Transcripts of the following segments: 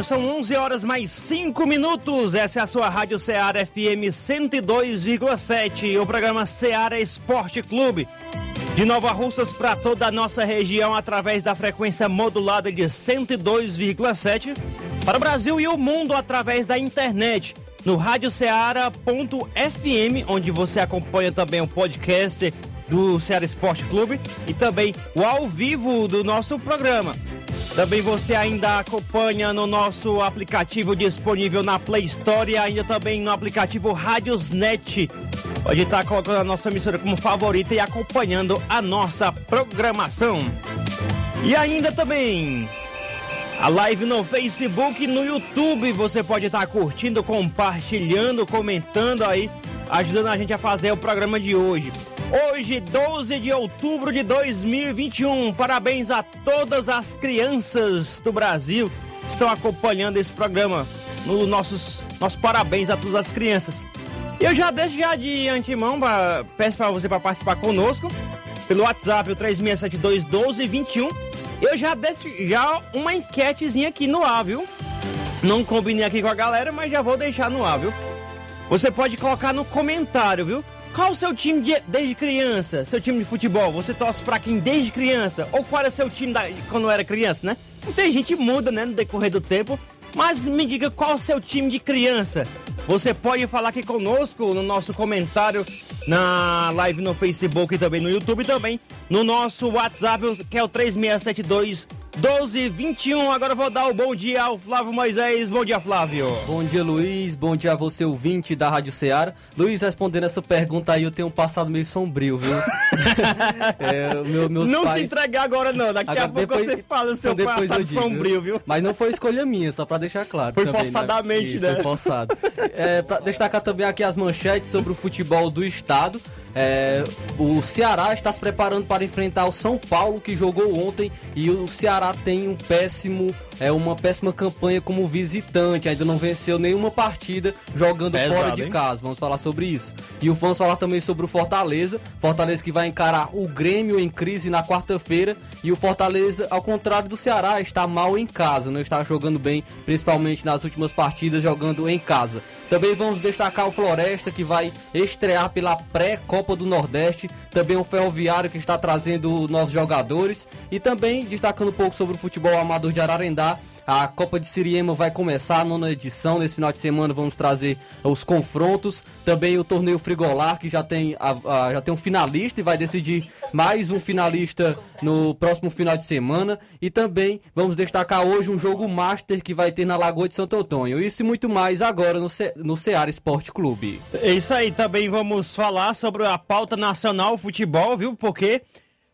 Dia, são 11 horas mais 5 minutos. Essa é a sua Rádio Ceará FM 102,7, o programa Ceará Esporte Clube. De Nova Russas para toda a nossa região através da frequência modulada de 102,7 para o Brasil e o mundo através da internet no radioceara.fm, onde você acompanha também o podcast do Ceará Esporte Clube e também o ao vivo do nosso programa. Também você ainda acompanha no nosso aplicativo disponível na Play Store e ainda também no aplicativo Radiosnet. Pode estar colocando a nossa emissora como favorita e acompanhando a nossa programação. E ainda também a live no Facebook e no YouTube. Você pode estar curtindo, compartilhando, comentando aí, ajudando a gente a fazer o programa de hoje. Hoje, 12 de outubro de 2021. Parabéns a todas as crianças do Brasil que estão acompanhando esse programa. No nossos, nossos parabéns a todas as crianças. Eu já deixo já de antemão, pra, peço para você para participar conosco pelo WhatsApp, o 3672 1221. Eu já deixo já uma enquetezinha aqui no ar, viu? Não combinei aqui com a galera, mas já vou deixar no ar, viu? Você pode colocar no comentário, viu? Qual o seu time de, desde criança? Seu time de futebol? Você torce pra quem desde criança? Ou qual era seu time da, quando era criança, né? Muita gente muda, né, no decorrer do tempo. Mas me diga qual o seu time de criança. Você pode falar aqui conosco no nosso comentário na live no Facebook e também no YouTube também no nosso WhatsApp, que é o 3672 1221. Agora vou dar o bom dia ao Flávio Moisés. Bom dia, Flávio. Bom dia, Luiz. Bom dia a você, ouvinte da Rádio Ceará. Luiz, respondendo essa pergunta aí, eu tenho um passado meio sombrio, viu? é, meu, não pais... se entregar agora, não. Daqui agora, a pouco depois... você fala o seu passado digo, sombrio, viu? Mas não foi escolha minha, só pra deixar claro. Foi também, né? forçadamente, né? Isso, né? Foi forçado. é, pra destacar também aqui as manchetes sobre o futebol do estado. É, o Ceará está se preparando para enfrentar o São Paulo, que jogou ontem, e o Ceará tem um péssimo, é uma péssima campanha como visitante, ainda não venceu nenhuma partida jogando Pesado, fora de hein? casa. Vamos falar sobre isso. E vamos falar também sobre o Fortaleza, Fortaleza que vai encarar o Grêmio em crise na quarta-feira, e o Fortaleza, ao contrário do Ceará, está mal em casa, não está jogando bem, principalmente nas últimas partidas jogando em casa. Também vamos destacar o Floresta, que vai estrear pela pré-Copa do Nordeste. Também o Ferroviário, que está trazendo novos jogadores. E também destacando um pouco sobre o futebol amador de Ararendá. A Copa de Siriema vai começar a nona edição. Nesse final de semana vamos trazer os confrontos. Também o torneio Frigolar, que já tem, a, a, já tem um finalista e vai decidir mais um finalista no próximo final de semana. E também vamos destacar hoje um jogo Master que vai ter na Lagoa de Santo Antônio. Isso e muito mais agora no, Ce no Ceará Esporte Clube. É isso aí. Também vamos falar sobre a pauta nacional futebol, viu? Porque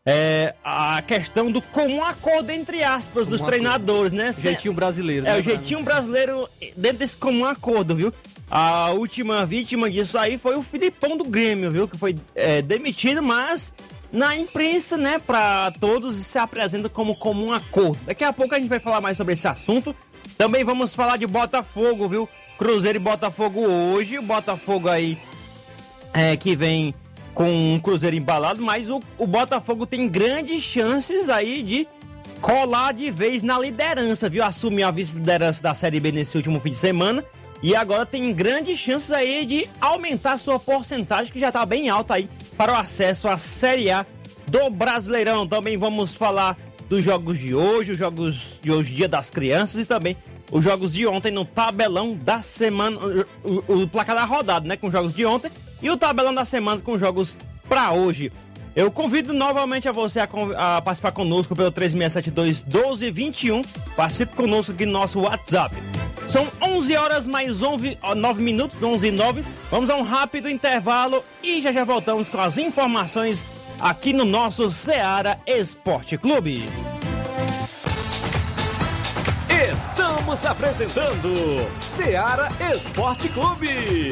é, a questão do comum acordo, entre aspas, comum dos treinadores, né? O jeitinho brasileiro. É, né? o jeitinho brasileiro dentro desse comum acordo, viu? A última vítima disso aí foi o Filipão do Grêmio, viu? Que foi é, demitido, mas na imprensa, né, para todos se apresenta como comum acordo. Daqui a pouco a gente vai falar mais sobre esse assunto. Também vamos falar de Botafogo, viu? Cruzeiro e Botafogo hoje. O Botafogo aí é, que vem com um Cruzeiro embalado, mas o, o Botafogo tem grandes chances aí de colar de vez na liderança, viu? Assumir a vice-liderança da Série B nesse último fim de semana. E agora tem grandes chances aí de aumentar sua porcentagem, que já está bem alta aí, para o acesso à Série A do Brasileirão. Também vamos falar dos jogos de hoje, os jogos de hoje, Dia das Crianças e também os jogos de ontem no tabelão da semana, o, o, o placar da rodada, né, com os jogos de ontem e o tabelão da semana com os jogos para hoje. Eu convido novamente a você a, a, participar conosco pelo 3672 1221. Participe conosco aqui no nosso WhatsApp. São 11 horas mais 11, 9 minutos, 11 e 9. Vamos a um rápido intervalo e já já voltamos com as informações aqui no nosso Seara Esporte Clube. Estamos apresentando Seara Esporte Clube.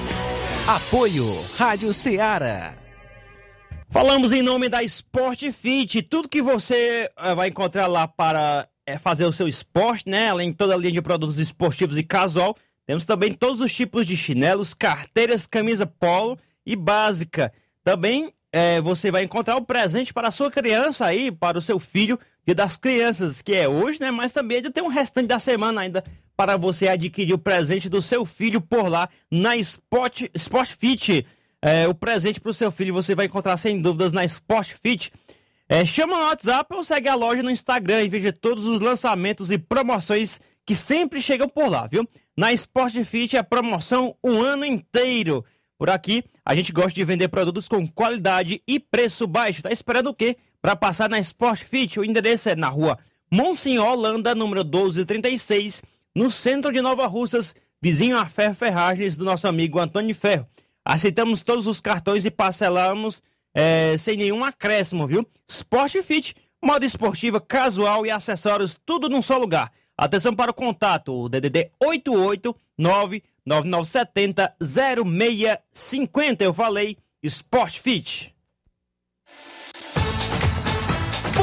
Apoio Rádio Ceará. Falamos em nome da Sport Fit, tudo que você eh, vai encontrar lá para eh, fazer o seu esporte, né? Além de toda a linha de produtos esportivos e casual, temos também todos os tipos de chinelos, carteiras, camisa polo e básica. Também é, você vai encontrar o presente para a sua criança aí, para o seu filho, Dia das Crianças, que é hoje, né? Mas também ainda tem um restante da semana ainda para você adquirir o presente do seu filho por lá na Sport, Sport Fit. É, o presente para o seu filho você vai encontrar sem dúvidas na Sport Fit. É, chama no WhatsApp ou segue a loja no Instagram e veja todos os lançamentos e promoções que sempre chegam por lá, viu? Na Sport Fit é promoção um ano inteiro. Por aqui, a gente gosta de vender produtos com qualidade e preço baixo. Tá esperando o quê? Para passar na Sport Fit, o endereço é na rua Monsenhor Holanda, número 1236, no centro de Nova Russas, vizinho a Ferro Ferragens do nosso amigo Antônio Ferro. Aceitamos todos os cartões e parcelamos é, sem nenhum acréscimo, viu? Sport Fit, moda esportiva, casual e acessórios, tudo num só lugar. Atenção para o contato, o DDD 889 9970 0650. Eu falei Sport Fit.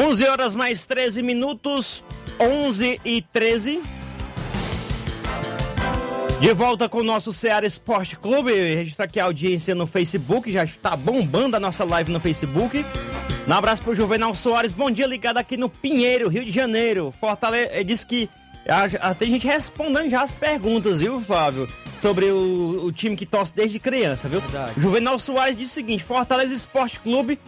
11 horas mais 13 minutos, 11 e 13. De volta com o nosso Ceará Esporte Clube. Registrar aqui a audiência no Facebook, já está bombando a nossa live no Facebook. Um abraço pro Juvenal Soares, bom dia, ligado aqui no Pinheiro, Rio de Janeiro. Fortaleza, disse que tem gente respondendo já as perguntas, viu, Flávio? Sobre o, o time que torce desde criança, viu? Verdade. Juvenal Soares disse o seguinte: Fortaleza Esporte Clube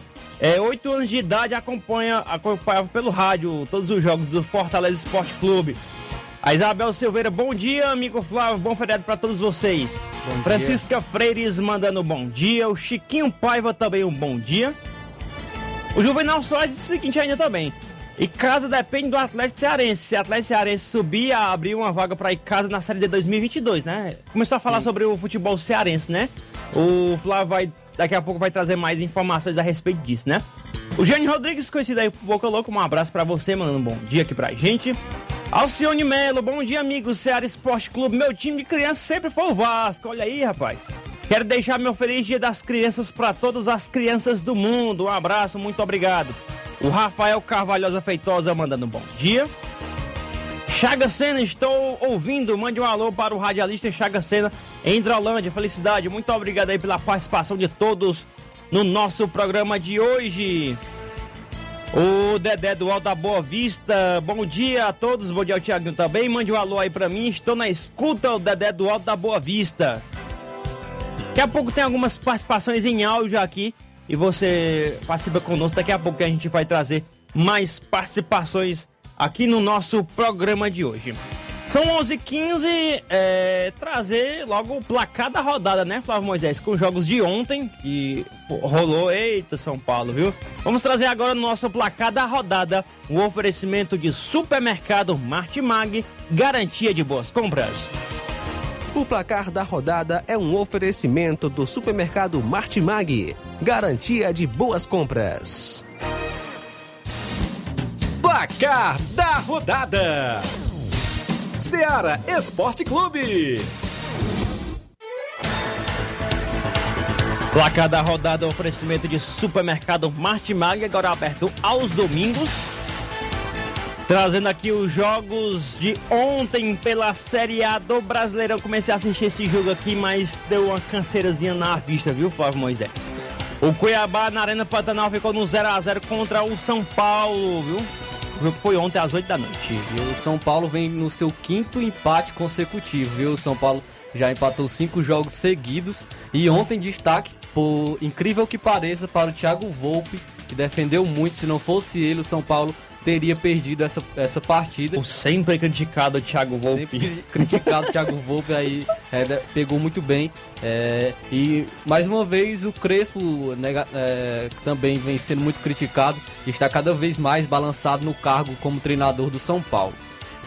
é, 8 anos de idade acompanha, acompanhava pelo rádio todos os jogos do Fortaleza Esporte Clube. A Isabel Silveira, bom dia, amigo Flávio, bom feriado para todos vocês. Bom Francisca dia. Freires mandando bom dia, o Chiquinho Paiva também um bom dia. O Juvenal Soares disse o seguinte ainda também. E casa depende do Atlético Cearense. Se o Atlético Cearense subir, abrir uma vaga para ir casa na Série de 2022, né? Começou a falar Sim. sobre o futebol cearense, né? O Flávio vai daqui a pouco vai trazer mais informações a respeito disso, né? O Jânio Rodrigues, conhecido aí por Boca Louco, um abraço para você, mano. Um bom dia aqui pra gente. Alcione Melo, bom dia, amigos. Ceará Esporte Clube, meu time de criança sempre foi o Vasco. Olha aí, rapaz. Quero deixar meu feliz dia das crianças para todas as crianças do mundo. Um abraço, muito obrigado. O Rafael Carvalhosa Feitosa mandando um bom dia. Chaga Sena, estou ouvindo. Mande um alô para o radialista Chaga Sena em Hidrolândia. Felicidade. Muito obrigado aí pela participação de todos no nosso programa de hoje. O Dedé do Alto da Boa Vista, bom dia a todos, bom dia ao Thiago também. Mande um alô aí pra mim, estou na escuta, o Dedé do Alto da Boa Vista. Daqui a pouco tem algumas participações em áudio aqui e você participa conosco. Daqui a pouco a gente vai trazer mais participações aqui no nosso programa de hoje. São 11h15, é, trazer logo o placar da rodada, né, Flávio Moisés? Com os jogos de ontem, que rolou, eita São Paulo, viu? Vamos trazer agora no nosso placar da rodada o oferecimento de supermercado Martimag, garantia de boas compras. O placar da rodada é um oferecimento do supermercado Martimag, garantia de boas compras. Placar da rodada: Seara Esporte Clube. Placar da rodada, oferecimento de supermercado Martimag, agora aberto aos domingos. Trazendo aqui os jogos de ontem pela Série A do Brasileirão. Comecei a assistir esse jogo aqui, mas deu uma canseirazinha na vista, viu, Flávio Moisés? O Cuiabá na Arena Pantanal ficou no 0x0 contra o São Paulo, viu? Jogo foi ontem às 8 da noite. E o São Paulo vem no seu quinto empate consecutivo, viu? O São Paulo já empatou cinco jogos seguidos. E ontem destaque, por incrível que pareça, para o Thiago Volpe, que defendeu muito. Se não fosse ele, o São Paulo teria perdido essa, essa partida. O sempre criticado Thiago Volpe. Sempre criticado Thiago Volpe aí é, pegou muito bem. É, e mais uma vez o Crespo né, é, também vem sendo muito criticado está cada vez mais balançado no cargo como treinador do São Paulo.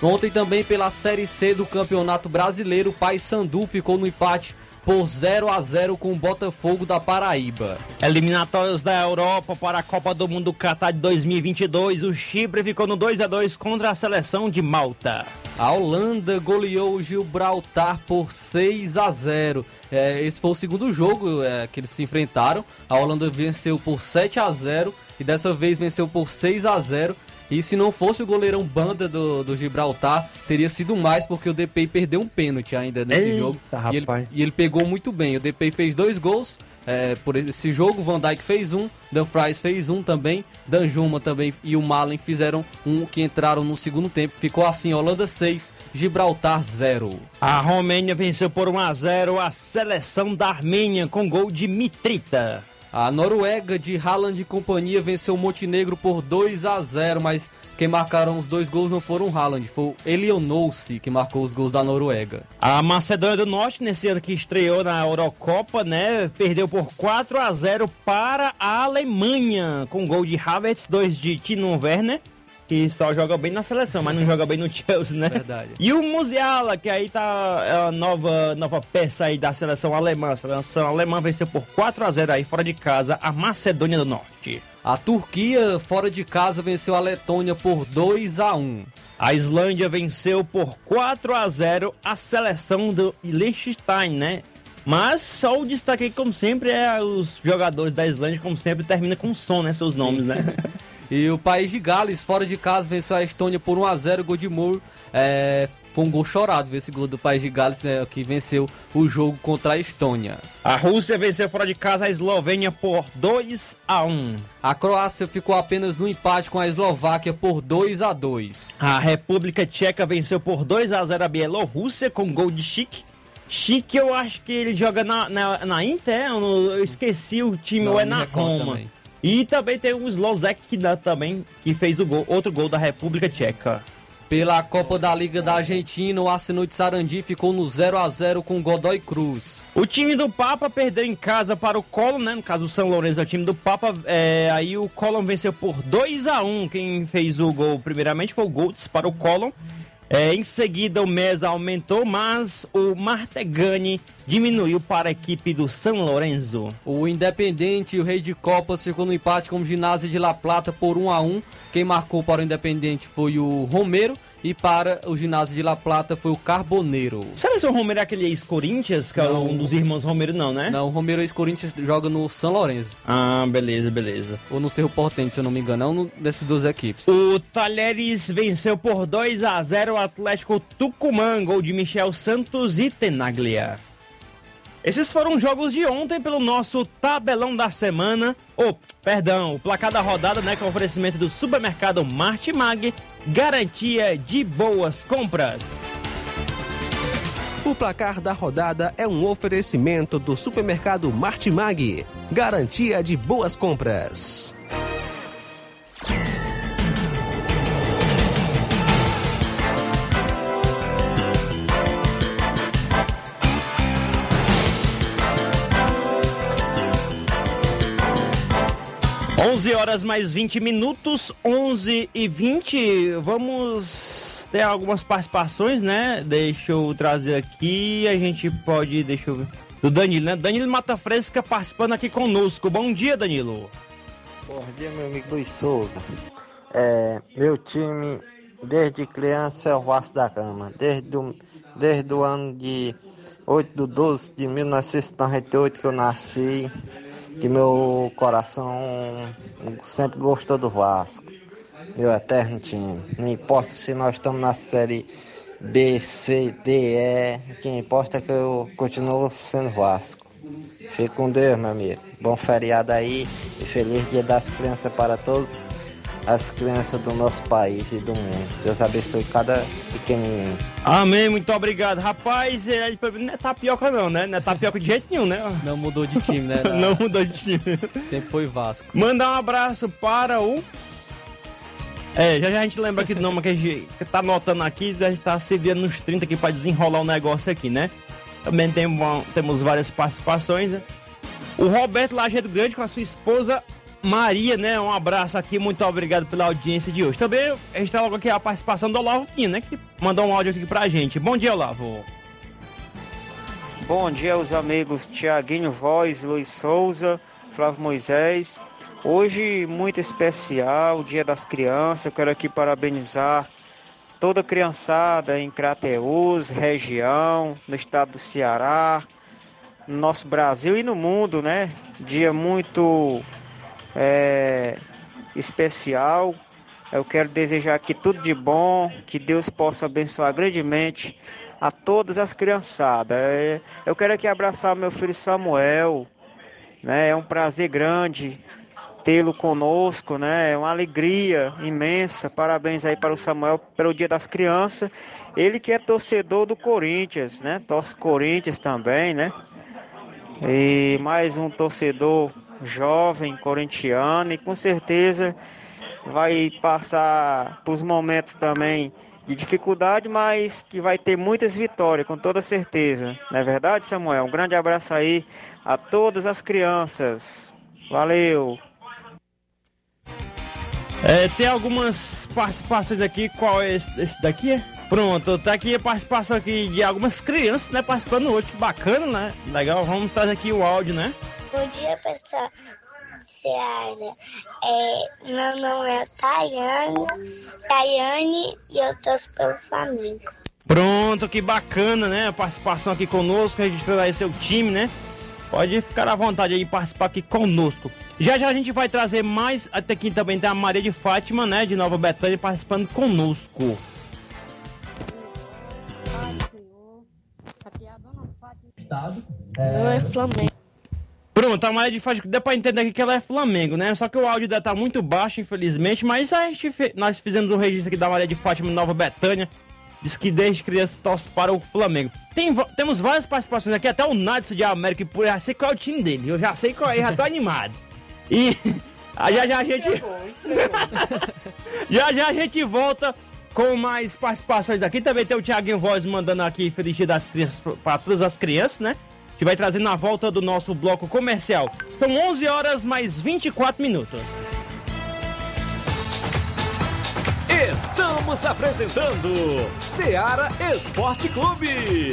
Ontem também pela Série C do Campeonato Brasileiro, o Paysandu ficou no empate por 0 a 0 com o Botafogo da Paraíba. Eliminatórias da Europa para a Copa do Mundo Qatar de 2022, o Chipre ficou no 2 a 2 contra a seleção de Malta. A Holanda goleou o Gibraltar por 6 a 0. É, esse foi o segundo jogo é, que eles se enfrentaram. A Holanda venceu por 7 a 0 e dessa vez venceu por 6 a 0 e se não fosse o goleirão banda do, do Gibraltar, teria sido mais, porque o DPI perdeu um pênalti ainda nesse Eita, jogo. rapaz. E ele, e ele pegou muito bem. O DPI fez dois gols é, por esse jogo. Van Dijk fez um, Dan Fries fez um também. Dan Juma também e o Malen fizeram um que entraram no segundo tempo. Ficou assim: Holanda 6, Gibraltar 0. A Romênia venceu por 1 a 0 a seleção da Armênia com gol de Mitrita. A Noruega de Haaland e companhia venceu o Montenegro por 2 a 0, mas quem marcaram os dois gols não foram Haaland, foi o Elionossi que marcou os gols da Noruega. A Macedônia do Norte, nesse ano que estreou na Eurocopa, né, perdeu por 4 a 0 para a Alemanha, com gol de Havertz, dois de Tino Werner, que só joga bem na seleção, mas não joga bem no Chelsea, né? Verdade. E o Musiala, que aí tá é a nova, nova peça aí da seleção alemã. A seleção alemã venceu por 4 a 0 aí fora de casa a Macedônia do Norte. A Turquia, fora de casa, venceu a Letônia por 2 a 1. A Islândia venceu por 4 a 0 a seleção do Liechtenstein, né? Mas só o destaque aí, como sempre, é os jogadores da Islândia, como sempre, termina com som, né? Seus nomes, né? E o país de Gales, fora de casa, venceu a Estônia por 1x0. Gol de Moore. É, foi um gol chorado ver esse gol do país de Gales, né, que venceu o jogo contra a Estônia. A Rússia venceu fora de casa a Eslovênia por 2 a 1. A Croácia ficou apenas no empate com a Eslováquia por 2 a 2. A República Tcheca venceu por 2 a 0 a Bielorrússia com gol de Chique. Chique, eu acho que ele joga na, na, na Inter, eu, não- eu esqueci o time, Não, ou é na Roma. também. E também tem o Slozek também, que fez o gol, outro gol da República Tcheca. Pela Copa da Liga da Argentina, o Arsenal de Sarandi ficou no 0 a 0 com Godoy Cruz. O time do Papa perdeu em casa para o Colón, né? No caso, o São Lourenço é o time do Papa. É, aí o Colón venceu por 2 a 1 Quem fez o gol primeiramente foi o Goltz para o Colón. É, em seguida, o Mesa aumentou, mas o Martegani diminuiu para a equipe do São Lourenço. O Independente e o Rei de Copas ficou no empate com o Ginásio de La Plata por 1 a 1. Quem marcou para o Independente foi o Romero E para o ginásio de La Plata foi o Carboneiro. Será que o Romero é aquele ex-Corinthians, que é Não. um dos irmãos Romero, não, né? Não, o Romero ex-Corinthians joga no São Lourenço. Ah, beleza, beleza. Ou no Cerro Portente, se eu não me engano. É um dessas duas equipes. O Talheres venceu por 2 a 0 o Atlético Tucumã, gol de Michel Santos e Tenaglia. Esses foram os jogos de ontem pelo nosso tabelão da semana. Oh, perdão, o placar da rodada, né? Com o oferecimento do supermercado Martimag, garantia de boas compras. O placar da rodada é um oferecimento do supermercado Martimag, garantia de boas compras. Onze horas mais 20 minutos, 11 e 20. Vamos ter algumas participações, né? Deixa eu trazer aqui. A gente pode. Deixa eu ver. Do Danilo, né? Danilo Mata Fresca participando aqui conosco. Bom dia, Danilo. Bom dia, meu amigo Luiz Souza. É, meu time, desde criança, é o Vasco da Gama. Desde o, desde o ano de 8 de 12 de 1998 que eu nasci, que meu coração sempre gostou do Vasco. Meu eterno time. Não importa se nós estamos na série B, C, D, E. O que importa é que eu continuo sendo Vasco. Fique com Deus, meu amigo. Bom feriado aí e feliz dia das crianças para todas as crianças do nosso país e do mundo. Deus abençoe cada pequenininho. Amém, muito obrigado. Rapaz, ele não é tapioca não, né? Não é tapioca de jeito nenhum, né? Não mudou de time, né? Não mudou de time. Sempre foi Vasco. Mandar um abraço para o. É, já já a gente lembra aqui do nome que a gente tá anotando aqui, a gente tá se vendo nos 30 aqui pra desenrolar o negócio aqui, né? Também tem, temos várias participações, né? O Roberto Lajeado Grande com a sua esposa Maria, né? Um abraço aqui, muito obrigado pela audiência de hoje. Também a gente tá logo aqui a participação do Olavo Pinho, né? Que mandou um áudio aqui pra gente. Bom dia, Olavo. Bom dia aos amigos Tiaguinho Voz, Luiz Souza, Flávio Moisés. Hoje muito especial, Dia das Crianças. Eu quero aqui parabenizar toda a criançada em Crateús, região, no estado do Ceará, no nosso Brasil e no mundo, né? Dia muito é, especial. Eu quero desejar aqui tudo de bom, que Deus possa abençoar grandemente a todas as criançadas. É, Eu quero aqui abraçar meu filho Samuel, né? É um prazer grande tê-lo conosco, né? É uma alegria imensa. Parabéns aí para o Samuel pelo Dia das Crianças. Ele que é torcedor do Corinthians, né? Torce Corinthians também, né? E mais um torcedor jovem corintiano e com certeza vai passar por momentos também de dificuldade, mas que vai ter muitas vitórias, com toda certeza. Não é verdade, Samuel? Um grande abraço aí a todas as crianças. Valeu! É, tem algumas participações aqui. Qual é esse, esse daqui? Pronto, tá aqui a participação aqui de algumas crianças, né? Participando hoje. Que bacana, né? Legal, vamos trazer aqui o áudio, né? Bom dia, pessoal. Seara. É, meu nome é Tayane, Tayane e eu torço pelo Flamengo. Pronto, que bacana, né? A participação aqui conosco, registrando aí seu time, né? Pode ficar à vontade aí participar aqui conosco. Já já a gente vai trazer mais. Até aqui também tem a Maria de Fátima, né? De Nova Betânia, participando conosco. Não é Flamengo. Pronto, a Maria de Fátima, deu pra entender aqui que ela é Flamengo, né? Só que o áudio dela tá muito baixo, infelizmente. Mas a gente fe- nós fizemos um registro aqui da Maria de Fátima Nova Betânia. Diz que desde criança torce para o Flamengo. Tem, temos várias participações aqui, até o Nadson de América, eu já sei qual é o time dele. Eu já sei qual é, já tô animado. E já já a gente. já já a gente volta com mais participações aqui. Também tem o Thiaguinho Voz mandando aqui Feliz Dia das Crianças para todas as crianças, né? Que vai trazer na volta do nosso bloco comercial. São 11 horas mais 24 minutos. Estamos apresentando Seara Esporte Clube.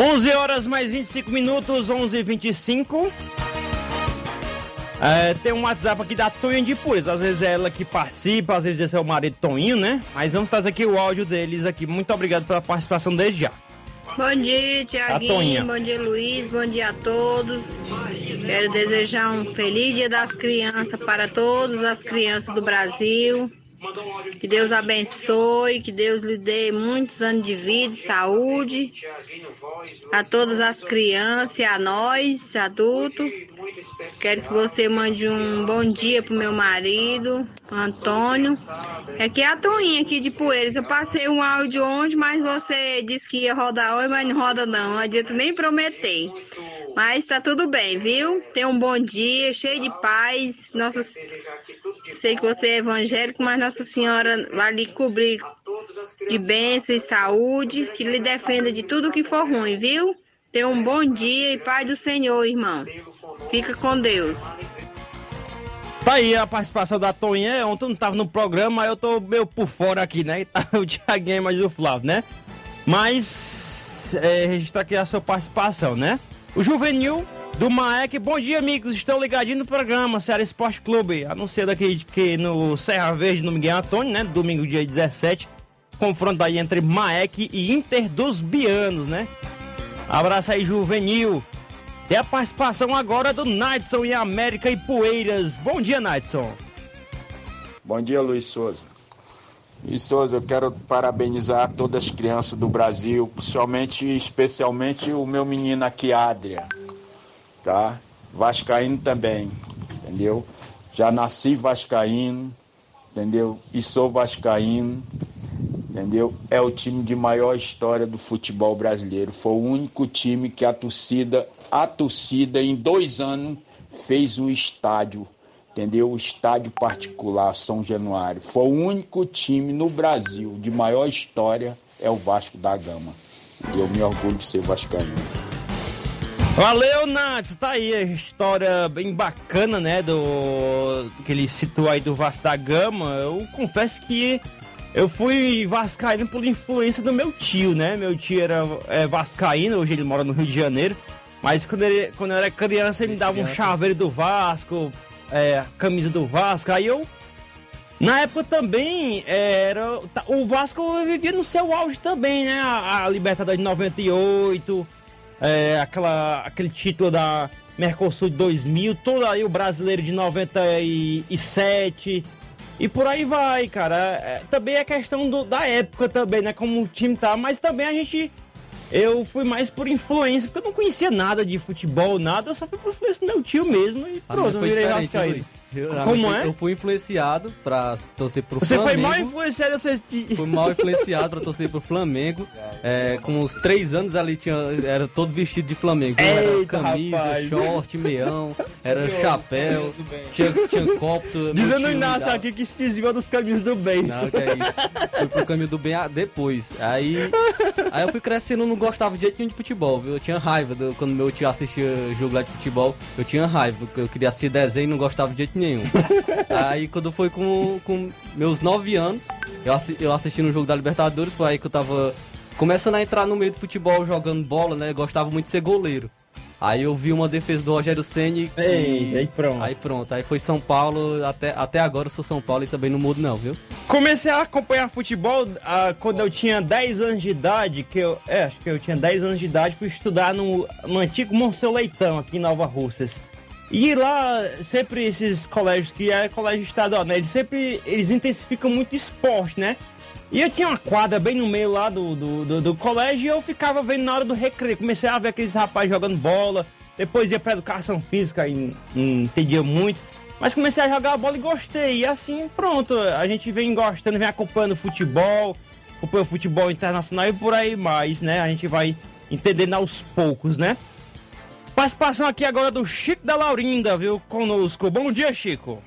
11 horas mais 25 minutos, 11 e 25 é, tem um WhatsApp aqui da Tonha de Pures. Às vezes é ela que participa, às vezes é seu marido Toninho, né? Mas vamos trazer aqui o áudio deles aqui. Muito obrigado pela participação desde já. Bom dia, Tiaguinho. Bom dia, Luiz. Bom dia a todos. Quero desejar um feliz Dia das Crianças para todas as crianças do Brasil. Que Deus abençoe, que Deus lhe dê muitos anos de vida saúde a todas as crianças a nós, adultos. Quero que você mande um bom dia pro meu marido, Antônio. Aqui é a Toinha aqui de Poeiras. Eu passei um áudio ontem, mas você disse que ia rodar hoje, mas não roda não. Não adianta nem prometer. Mas tá tudo bem, viu? Tenha um bom dia, cheio de paz. Nossa, sei que você é evangélico, mas Nossa Senhora vai lhe cobrir de bênção e saúde, que lhe defenda de tudo que for ruim, viu? Tenha um bom dia e paz do Senhor, irmão. Fica com Deus. Tá aí a participação da Toninha. Ontem não tava no programa, eu tô meio por fora aqui, né? E tá o Thiaguinho mais o Flávio, né? Mas é, registrar aqui a sua participação, né? O Juvenil do Maek, bom dia, amigos. Estão ligadinhos no programa Ceará Esporte Clube. Anunciando aqui que no Serra Verde, no Miguel Antônio, né? Domingo, dia 17. Confronto aí entre Maek e Inter dos Bianos, né? Abraço aí, Juvenil. E a participação agora do Nadson em América e Poeiras. Bom dia, Nadson. Bom dia, Luiz Souza. Luiz Souza, eu quero parabenizar todas as crianças do Brasil, principalmente, especialmente o meu menino aqui, Adria, tá? Vascaíno também, entendeu? Já nasci vascaíno, entendeu? E sou vascaíno, entendeu? É o time de maior história do futebol brasileiro. Foi o único time que a torcida, a torcida em dois anos fez um estádio entendeu? O estádio particular São Januário. Foi o único time no Brasil de maior história, é o Vasco da Gama. E eu me orgulho de ser vascaíno. Valeu, Nats. Tá aí a história bem bacana, né? Do que ele citou aí do Vasco da Gama. Eu confesso que eu fui vascaíno por influência do meu tio, né? Meu tio era é, vascaíno, hoje ele mora no Rio de Janeiro. Mas quando, ele, quando eu era criança, ele me dava um chaveiro do Vasco, é, camisa do Vasco. Aí eu. Na época também era. O Vasco vivia no seu auge também, né? A, a Libertadores de 98, é, aquela, aquele título da Mercosul de 2000, todo aí o brasileiro de 97. E por aí vai, cara. É, também é questão do, da época também, né? Como o time tá, mas também a gente eu fui mais por influência, porque eu não conhecia nada de futebol, nada, eu só fui por influência do meu tio mesmo e Ah, pronto, eu virei vascaíno. Eu- Como eu, é? Eu fui influenciado pra torcer pro Você foi Flamengo. mal influenciado, você... Fui mal influenciado pra torcer pro Flamengo. É, com uns três anos ali tinha, era todo vestido de Flamengo. viu? Era Eita, camisa, rapaz. short, meião, era Que chapéu, tinha, tinha copo. Dizendo o Inácio aqui que se desviou dos caminhos do bem. Não, que é isso. Fui pro caminho do bem depois. Aí, aí eu fui crescendo, não gostava de jeito nenhum de futebol, viu? Eu tinha raiva do- quando meu tio assistia jogo lá de futebol. Eu tinha raiva, porque eu queria assistir desenho e não gostava de jeito nenhum. Aí quando foi com, com meus 9 anos, eu, assi eu assisti no jogo da Libertadores, foi aí que eu tava começando a entrar no meio do futebol, jogando bola, né? Eu gostava muito de ser goleiro. Aí eu vi uma defesa do Rogério Ceni e aí pronto. Aí pronto, aí foi São Paulo, até, até agora eu sou São Paulo e também não mudo não, viu? Comecei a acompanhar futebol ah, quando eu tinha 10 anos de idade, que eu, é, acho que eu tinha 10 anos de idade, fui estudar no, no antigo Monsenhor Leitão, aqui em Nova Russas. E lá, sempre esses colégios, que é colégio estadual, né, eles sempre, eles intensificam muito esporte, né? E eu tinha uma quadra bem no meio lá do, do, do, do, colégio e eu ficava vendo na hora do recreio. Comecei a ver aqueles rapazes jogando bola, depois ia pra educação física e não entendia muito. Mas comecei a jogar a bola e gostei. E assim, pronto, a gente vem gostando, vem acompanhando futebol, acompanhando futebol internacional e por aí mais, né? A gente vai entendendo aos poucos, né? Participação aqui agora do Chico da Laurinda, viu? Conosco. Bom dia, Chico.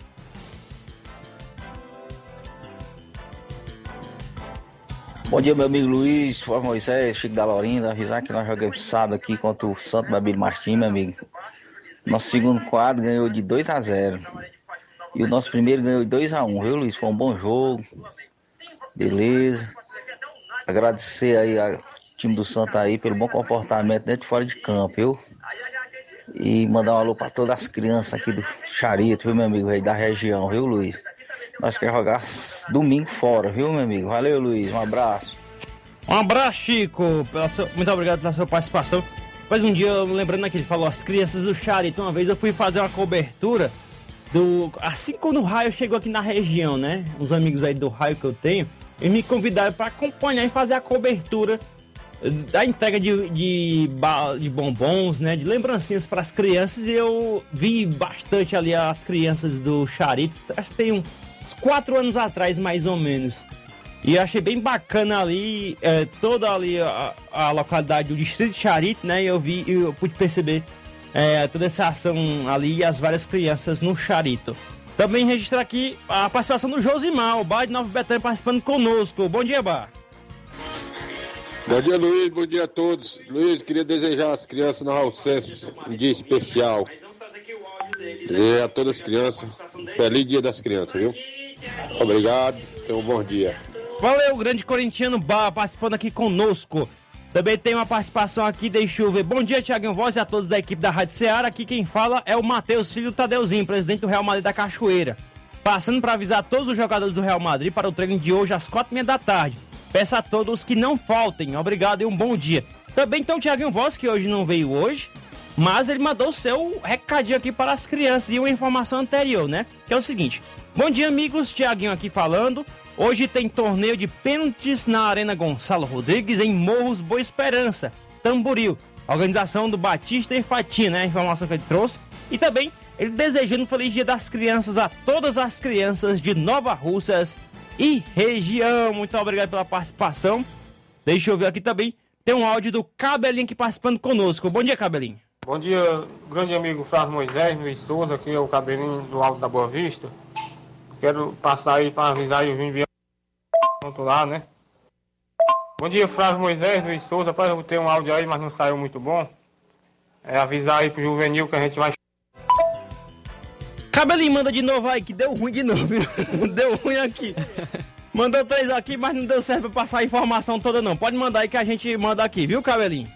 Bom dia, meu amigo Luiz, Flávio Moisés, Chico da Laurinda. Avisar que nós jogamos sábado aqui contra o Santo Babílio Martins, meu amigo. Nosso segundo quadro ganhou de 2 a 0 E o nosso primeiro ganhou de 2 a 1 viu, Luiz? Foi um bom jogo. Beleza. Agradecer aí ao time do Santo aí pelo bom comportamento dentro e fora de campo, viu? E mandar um alô para todas as crianças aqui do Charito, viu, meu amigo, aí da região, viu, Luiz? Nós queremos jogar domingo fora, viu, meu amigo? Valeu, Luiz. Um abraço. Um abraço, Chico. Muito obrigado pela sua participação. Faz um dia, lembrando que ele falou as crianças do Charito. Uma vez eu fui fazer uma cobertura do. Assim quando o raio chegou aqui na região, né? Os amigos aí do raio que eu tenho, eles me convidaram para acompanhar e fazer a cobertura da entrega de, de, de bombons, né? De lembrancinhas para as crianças. E eu vi bastante ali as crianças do Charito. Acho que tem um quatro anos atrás, mais ou menos. E achei bem bacana ali, é, toda ali a, a, localidade do Distrito de Charito, né? Eu vi, eu pude perceber é, toda essa ação ali e as várias crianças no Charito. Também registrar aqui a participação do Josimar, o Bar de Nova Betânia participando conosco. Bom dia, Bar. Bom dia, Luiz. Bom dia a todos. Luiz, queria desejar às crianças na Alcesse um dia especial. Desejar a todas as crianças um feliz dia das crianças, viu? Obrigado, tenha um bom dia. Valeu, grande corintiano Bar participando aqui conosco. Também tem uma participação aqui, deixa eu ver. Bom dia, Thiago Voz e a todos da equipe da Rádio Ceará. Aqui quem fala é o Matheus, filho Tadeuzinho, presidente do Real Madrid da Cachoeira. Passando para avisar todos os jogadores do Real Madrid para o treino de hoje às quatro e meia da tarde. Peço a todos que não faltem. Obrigado e um bom dia. Também tem o Thiago Voz, que hoje não veio hoje, mas ele mandou o seu recadinho aqui para as crianças e uma informação anterior, né? Que é o seguinte: Bom dia, amigos. Tiaguinho aqui falando. Hoje tem torneio de pênaltis na Arena Gonçalo Rodrigues, em Morros Boa Esperança, Tamboril. Organização do Batista e Fatia, né? A informação que ele trouxe. E também ele desejando um feliz dia das crianças a todas as crianças de Nova Russas e região. Muito obrigado pela participação. Deixa eu ver aqui também. Tem um áudio do Cabelinho aqui participando conosco. Bom dia, Cabelinho. Bom dia, grande amigo Flávio Moisés, Luiz Souza, aqui é o Cabelinho do Alto da Boa Vista. Quero passar aí para avisar e vir pronto lá, né? Bom dia, Flávio Moisés, Luiz Souza. Rapaz, eu ter um áudio aí, mas não saiu muito bom. É avisar aí pro Juvenil que a gente vai. Cabelinho, manda de novo aí, que deu ruim de novo. deu ruim aqui. Mandou três aqui, mas não deu certo pra passar a informação toda, não. Pode mandar aí que a gente manda aqui, viu, Cabelinho?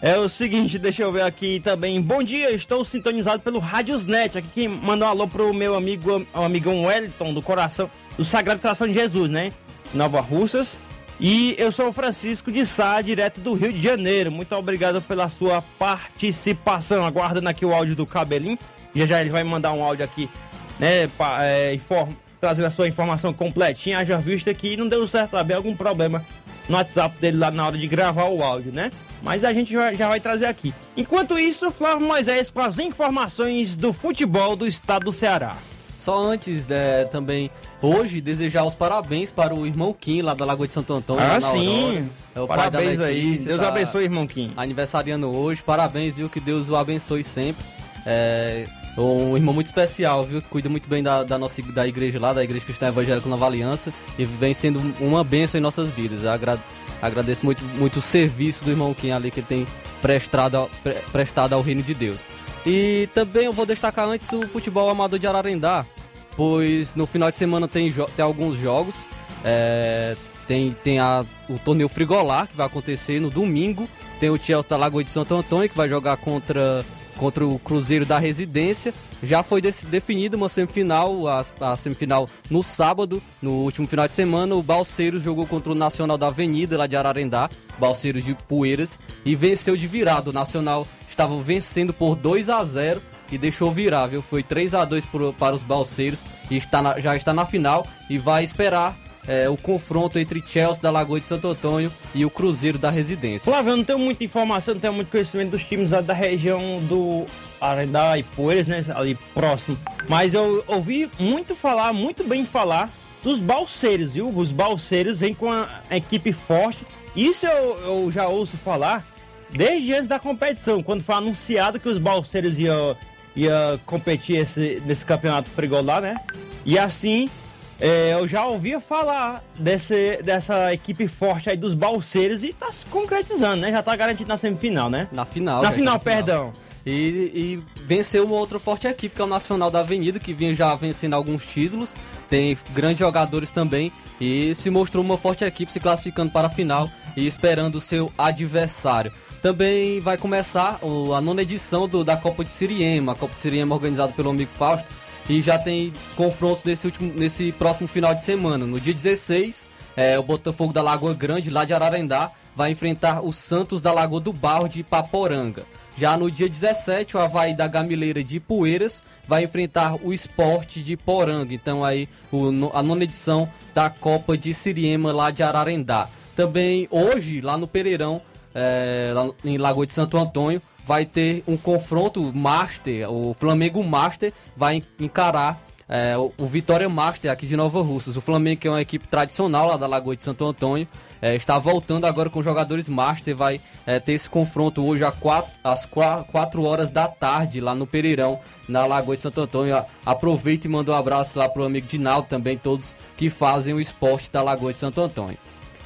É o seguinte, deixa eu ver aqui também. Bom dia, estou sintonizado pelo Radiosnet. Aqui quem mandou um alô pro meu amigo, o amigão Wellington, do coração, do Sagrado Coração de Jesus, né? Nova Russas. E eu sou o Francisco de Sá, direto do Rio de Janeiro. Muito obrigado pela sua participação. Aguardando aqui o áudio do Cabelinho. Já já ele vai mandar um áudio aqui, né? Pra, é, inform... trazendo a sua informação completinha. Já visto que não deu certo, havia algum problema no WhatsApp dele lá na hora de gravar o áudio, né? Mas a gente já vai trazer aqui. Enquanto isso, Flávio Moisés com as informações do futebol do estado do Ceará. Só antes, né, também, hoje, desejar os parabéns para o irmão Kim, lá da Lagoa de Santo Antônio. Ah, sim! É o parabéns aí, Deus tá abençoe, irmão Kim. Aniversariando hoje, parabéns, viu? Que Deus o abençoe sempre. É um irmão muito especial, viu? Que cuida muito bem da, da nossa da igreja lá, da Igreja Cristã Evangélica Nova Aliança. E vem sendo uma bênção em nossas vidas. Agra Agradeço muito, muito o serviço do irmão Kim ali que ele tem prestado, pre, prestado ao reino de Deus. E também eu vou destacar antes o futebol amador de Ararendá, pois no final de semana tem, tem alguns jogos. É, tem, tem a, o torneio Frigolar que vai acontecer no domingo. tem o Chelsea da Lagoa de Santo Antônio, que vai jogar contra, contra o Cruzeiro da Residência. Já foi definida uma semifinal, a, a, semifinal no sábado, no último final de semana. O Balseiros jogou contra o Nacional da Avenida, lá de Ararendá, Balseiros de Poeiras, e venceu de virado. O Nacional estava vencendo por 2 a 0 e deixou virar, viu? Foi 3 a 2 por, para os Balseiros e está na, já está na final e vai esperar é, o confronto entre Chelsea da Lagoa de Santo Antônio e o Cruzeiro da Residência. Flávio, eu não tenho muita informação, não tenho muito conhecimento dos times da região do Arendá e Poeiras, né? Ali próximo. Mas eu ouvi muito falar, muito bem falar dos balseiros, viu? Os balseiros vêm com a equipe forte. Isso eu, eu já ouço falar desde antes da competição, quando foi anunciado que os balseiros iam, ia competir esse, nesse campeonato frigolá, né? E assim é, eu já ouvia falar desse, dessa equipe forte aí dos balseiros e tá se concretizando, né? Já tá garantido na semifinal, né? Na final. Na final, perdão. E, e, venceu uma outra forte equipe, que é o Nacional da Avenida, que vinha já vencendo alguns títulos. Tem grandes jogadores também. E se mostrou uma forte equipe se classificando para a final e esperando o seu adversário. Também vai começar a nona edição do, da Copa de Siriema. A Copa de Siriema organizada pelo amigo Fausto e já tem confrontos nesse, último, nesse próximo final de semana. No dia 16, é, o Botafogo da Lagoa Grande, lá de Ararendá, vai enfrentar o Santos da Lagoa do Barro de Paporanga. Já no dia 17, o Havaí da Gamileira de Poeiras vai enfrentar o Esporte de Poranga. Então aí o, a nona edição da Copa de Siriema lá de Ararendá. Também hoje, lá no Pereirão, é, lá em Lagoa de Santo Antônio, vai ter um confronto Master, o Flamengo Master vai encarar é, o, Vitória Master aqui de Nova Russas. O Flamengo, que é uma equipe tradicional lá da Lagoa de Santo Antônio, é, está voltando agora com jogadores Master. Vai é, ter esse confronto hoje às 4, às 4 horas da tarde lá no Pereirão, na Lagoa de Santo Antônio. Aproveita e manda um abraço lá pro amigo Dinaldo também, todos que fazem o esporte da Lagoa de Santo Antônio.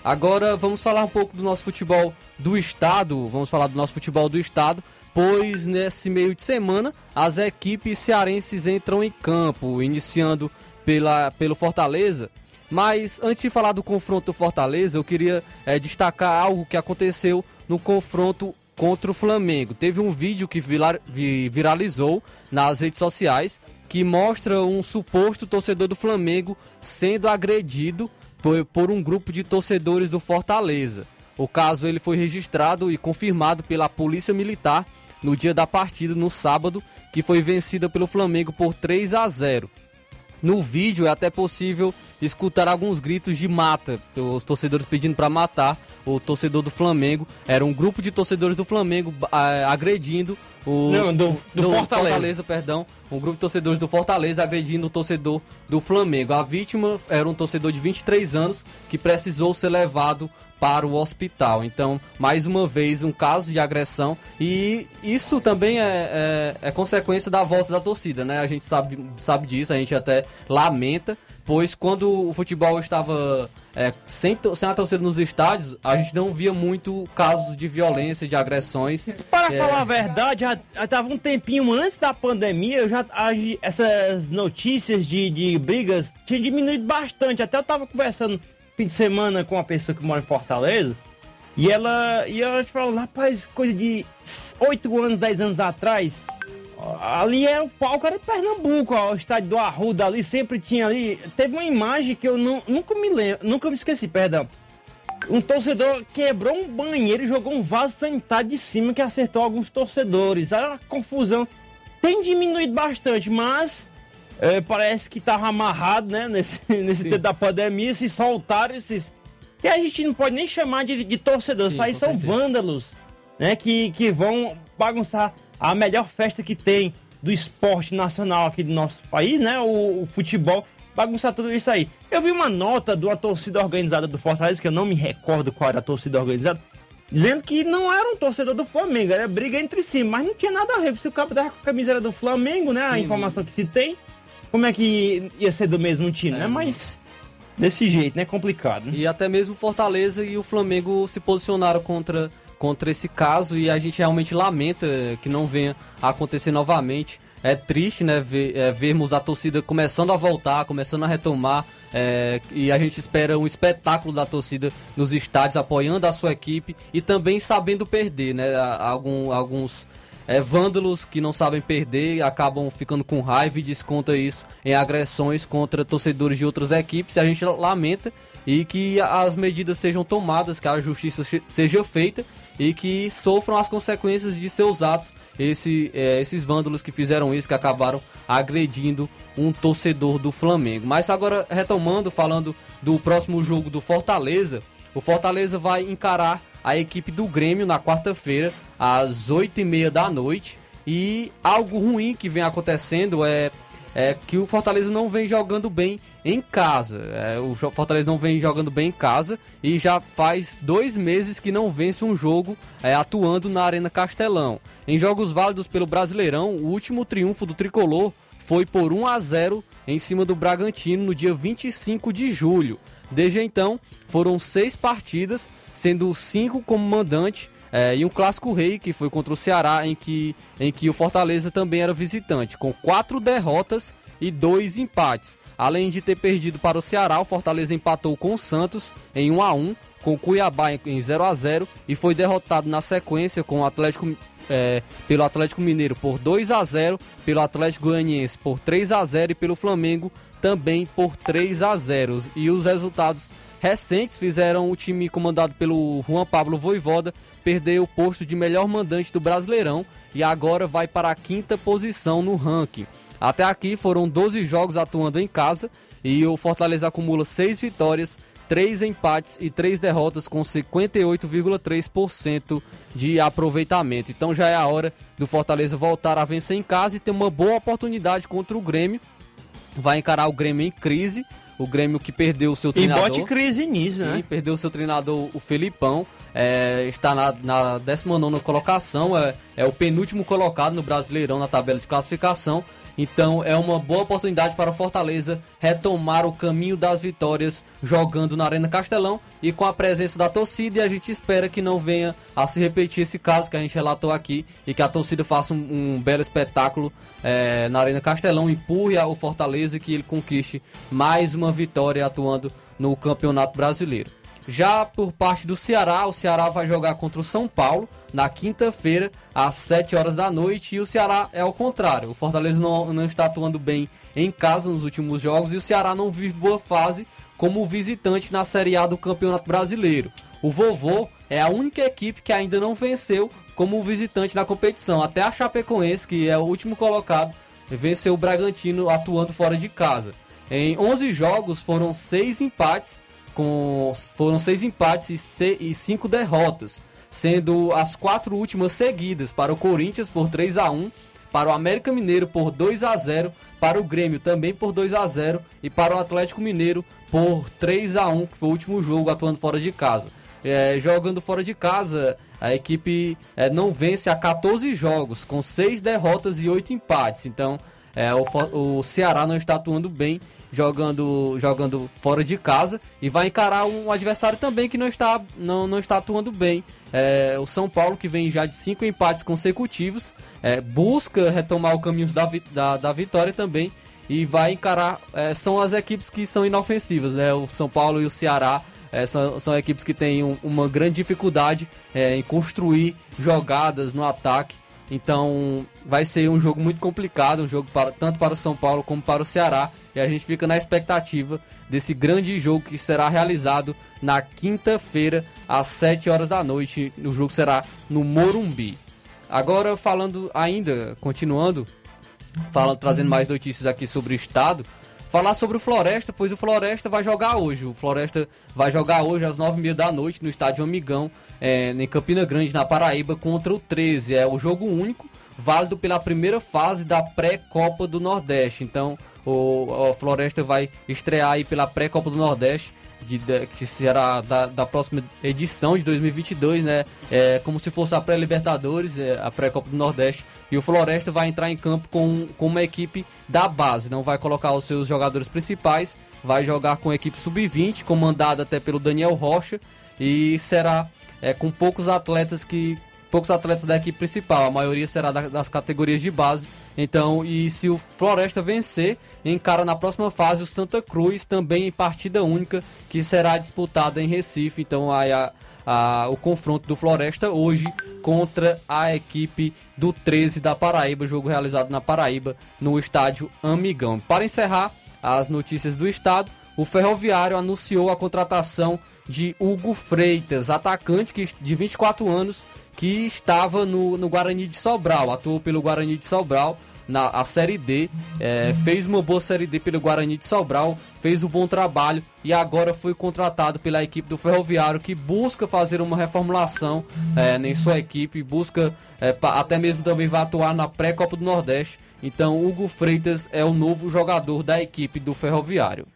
Agora vamos falar um pouco do nosso futebol do estado. Vamos falar do nosso futebol do estado, pois nesse meio de semana as equipes cearenses entram em campo, iniciando pela, pelo Fortaleza. Mas antes de falar do confronto do Fortaleza, eu queria é, destacar algo que aconteceu no confronto contra o Flamengo. Teve um vídeo que viralizou nas redes sociais que mostra um suposto torcedor do Flamengo sendo agredido por, por um grupo de torcedores do Fortaleza. O caso ele foi registrado e confirmado pela Polícia Militar no dia da partida, no sábado, que foi vencida pelo Flamengo por 3 a 0. No vídeo é até possível escutar alguns gritos de mata, os torcedores pedindo para matar o torcedor do Flamengo. Era um grupo de torcedores do Flamengo agredindo o Não, do, do, do Fortaleza. Fortaleza. perdão, um grupo de torcedores do Fortaleza agredindo o torcedor do Flamengo. A vítima era um torcedor de 23 anos que precisou ser levado para o hospital. Então, mais uma vez, um caso de agressão e isso também é, é, é, consequência da volta da torcida, né? A gente sabe, sabe disso, a gente até lamenta, pois quando o futebol estava é, sem, sem a torcida nos estádios, a gente não via muito casos de violência, de agressões. Para é. falar a verdade, já, estava um tempinho antes da pandemia, eu já, essas notícias de, de brigas tinham diminuído bastante. Até eu estava conversando fim de semana com uma pessoa que mora em Fortaleza. E ela, e ela falou, rapaz, coisa de 8 anos, 10 anos atrás, ali é o palco era Pernambuco, ó, o estádio do Arruda ali sempre tinha ali. Teve uma imagem que eu não, nunca me lembro, nunca me esqueci, perdão. Um torcedor quebrou um banheiro e jogou um vaso sanitário de cima que acertou alguns torcedores. Era uma confusão. Tem diminuído bastante, mas é, parece que tava amarrado, né, nesse, nesse tempo da pandemia, se soltaram esses. Que a gente não pode nem chamar de, de torcedores, Sim, aí são certeza. vândalos, né, que, que vão bagunçar a melhor festa que tem do esporte nacional aqui do nosso país, né, o, o futebol, bagunçar tudo isso aí. Eu vi uma nota de uma torcida organizada do Fortaleza, que eu não me recordo qual era a torcida organizada, dizendo que não era um torcedor do Flamengo, era briga entre si, mas não tinha nada a ver, se o cara tava com a camisa do Flamengo, né, Sim, a informação que se tem como é que ia ser do mesmo time, né? é, né? Mas desse jeito, né? Complicado. Né? E até mesmo Fortaleza e o Flamengo se posicionaram contra, contra esse caso e a gente realmente lamenta que não venha a acontecer novamente é triste, né, ver, é, vermos a torcida começando a voltar, começando a retomar, é, e a gente espera um espetáculo da torcida nos estádios, apoiando a sua equipe e também sabendo perder, né, algum, alguns é, vândalos que não sabem perder acabam ficando com raiva e desconta isso em agressões contra torcedores de outras equipes. A gente lamenta e que as medidas sejam tomadas, que a justiça seja feita e que sofram as consequências de seus atos. Esse, é, esses vândalos que fizeram isso, que acabaram agredindo um torcedor do Flamengo. Mas agora, retomando, falando do próximo jogo do Fortaleza, o Fortaleza vai encarar a equipe do Grêmio na quarta-feira, às 8h30 da noite. E algo ruim que vem acontecendo é, é que o Fortaleza não vem jogando bem em casa. É, o Fortaleza não vem jogando bem em casa e já faz dois meses que não vence um jogo é, atuando na Arena Castelão. Em jogos válidos pelo Brasileirão, o último triunfo do tricolor foi por 1 a 0 em cima do Bragantino no dia 25 de julho. Desde então, foram seis partidas, sendo cinco como mandante é, e um clássico rei que foi contra o Ceará, em que, em que o Fortaleza também era visitante, com quatro derrotas e dois empates. Além de ter perdido para o Ceará, o Fortaleza empatou com o Santos em 1 a 1 com o Cuiabá em 0 a 0 e foi derrotado na sequência com o Atlético é, pelo Atlético Mineiro por 2 a 0 pelo Atlético Goianiense por 3 a 0 e pelo Flamengo também por 3 a 0 E os resultados recentes fizeram o time comandado pelo Juan Pablo Voivoda perder o posto de melhor mandante do Brasileirão e agora vai para a quinta posição no ranking. Até aqui foram 12 jogos atuando em casa e o Fortaleza acumula 6 vitórias, 3 empates e 3 derrotas com 58,3% de aproveitamento. Então já é a hora do Fortaleza voltar a vencer em casa e ter uma boa oportunidade contra o Grêmio vai encarar o Grêmio em crise. O Grêmio que perdeu o seu treinador. E bote crise nisso, sim, né? perdeu o seu treinador, o Felipão. É, está na, na 19 colocação, é, é o penúltimo colocado no Brasileirão na tabela de classificação. Então é uma boa oportunidade para o Fortaleza retomar o caminho das vitórias jogando na Arena Castelão e com a presença da torcida. E a gente espera que não venha a se repetir esse caso que a gente relatou aqui e que a torcida faça um, um belo espetáculo é, na Arena Castelão, empurre o Fortaleza e que ele conquiste mais uma vitória atuando no Campeonato Brasileiro. Já por parte do Ceará, o Ceará vai jogar contra o São Paulo na quinta-feira, às 7 horas da noite. E o Ceará é ao contrário. O Fortaleza não, não está atuando bem em casa nos últimos jogos e o Ceará não vive boa fase como visitante na Série A do Campeonato Brasileiro. O Vovô é a única equipe que ainda não venceu como visitante na competição. Até a Chapecoense, que é o último colocado, venceu o Bragantino atuando fora de casa. Em 11 jogos foram 6 empates com foram seis empates e, se, e cinco derrotas, sendo as quatro últimas seguidas para o Corinthians por 3 a 1 para o América Mineiro por 2 a 0 para o Grêmio também por 2 a 0 e para o Atlético Mineiro por 3 a 1 que foi o último jogo atuando fora de casa. É, jogando fora de casa, a equipe é, não vence a 14 jogos, com 6 derrotas e 8 empates. Então, é, o, o Ceará não está atuando bem jogando, jogando fora de casa e vai encarar um adversário também que não está, não, não está atuando bem. É, o São Paulo, que vem já de cinco empates consecutivos, é, busca retomar o caminho da, da, da vitória também e vai encarar. É, são as equipes que são inofensivas, né? O São Paulo e o Ceará. É, são, são equipes que têm um, uma grande dificuldade é, em construir jogadas no ataque então vai ser um jogo muito complicado, um jogo para, tanto para o São Paulo como para o Ceará. E a gente fica na expectativa desse grande jogo que será realizado na quinta-feira, às 7 horas da noite. O jogo será no Morumbi. Agora falando ainda, continuando, trazendo mais notícias aqui sobre o estado. Falar sobre o Floresta, pois o Floresta vai jogar hoje. O Floresta vai jogar hoje às 9h30 da noite no estádio Amigão é, em Campina Grande, na Paraíba, contra o 13. É o jogo único, válido pela primeira fase da pré-Copa do Nordeste. Então, o, Floresta vai estrear aí pela pré-Copa do Nordeste. De, de, que será da, da, próxima edição de 2022, né? É, como se fosse a pré-Libertadores, é, a pré-Copa do Nordeste. E o Floresta vai entrar em campo com, com uma equipe da base, não vai colocar os seus jogadores principais, vai jogar com a equipe sub-20, comandada até pelo Daniel Rocha, e será é, com poucos atletas que poucos atletas da equipe principal. A maioria será da, das categorias de base. Então, e se o Floresta vencer, encara na próxima fase o Santa Cruz, também em partida única, que será disputada em Recife. Então, aí a, a, o confronto do Floresta hoje contra a equipe do 13 da Paraíba, jogo realizado na Paraíba, no estádio Amigão. Para encerrar as notícias do estado, o Ferroviário anunciou a contratação de Hugo Freitas, atacante que, de 24 anos que estava no, no Guarani de Sobral, atuou pelo Guarani de Sobral na a Série D, é, fez uma boa Série D pelo Guarani de Sobral, fez um bom trabalho e agora foi contratado pela equipe do Ferroviário que busca fazer uma reformulação é, em sua equipe, busca é, até mesmo também vai atuar na pré-Copa do Nordeste. Então, Hugo Freitas é o novo jogador da equipe do Ferroviário.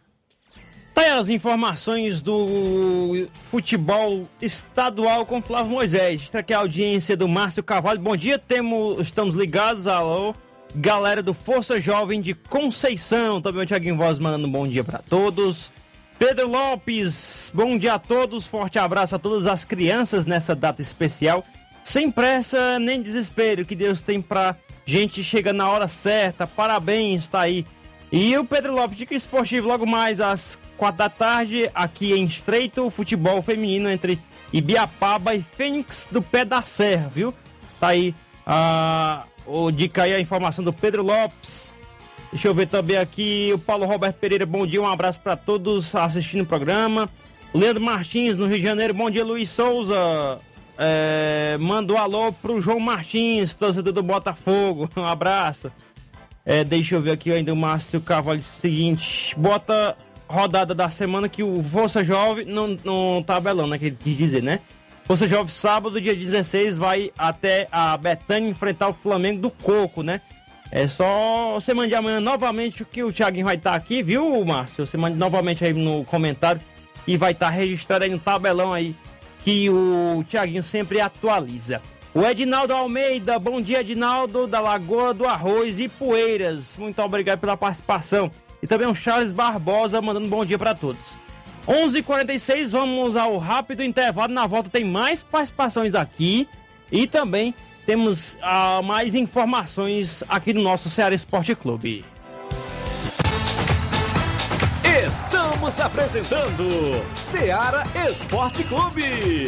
Tá aí as informações do futebol estadual com Flávio Moisés. Está aqui a audiência do Márcio Cavalho. Bom dia, temos, estamos ligados. Alô, galera do Força Jovem de Conceição. Também o Thiaguinho Voz mandando um bom dia para todos. Pedro Lopes, bom dia a todos. Forte abraço a todas as crianças nessa data especial. Sem pressa nem desespero que Deus tem pra gente chega na hora certa. Parabéns, tá aí. E o Pedro Lopes, dica esportivo, logo mais às quatro da tarde, aqui em Estreito, futebol feminino entre Ibiapaba e Fênix do Pé da Serra, viu? Tá aí a, o dica aí, a informação do Pedro Lopes. Deixa eu ver também aqui o Paulo Roberto Pereira, bom dia, um abraço para todos assistindo o programa. Leandro Martins, no Rio de Janeiro, bom dia, Luiz Souza. É, manda um alô pro João Martins, torcedor do Botafogo. Um abraço. É, deixa eu ver aqui ainda o Márcio Cavalho. Seguinte, bota rodada da semana que o Força Jovem não, não tabelão, né? Que ele quis dizer, né? Força Jovem, sábado, dia 16, vai até a Betânia enfrentar o Flamengo do Coco, né? É só você mandar amanhã novamente que o Thiaguinho vai estar tá aqui, viu, Márcio? Você manda novamente aí no comentário e vai estar tá registrado aí no tabelão aí que o Thiaguinho sempre atualiza. O Edinaldo Almeida, bom dia Edinaldo, da Lagoa do Arroz e Poeiras. Muito obrigado pela participação. E também o Charles Barbosa mandando bom dia para todos. 11:46 h 46 vamos ao rápido intervalo. Na volta tem mais participações aqui e também temos uh, mais informações aqui no nosso Ceará Esporte Clube. Estamos apresentando Ceará Esporte Clube.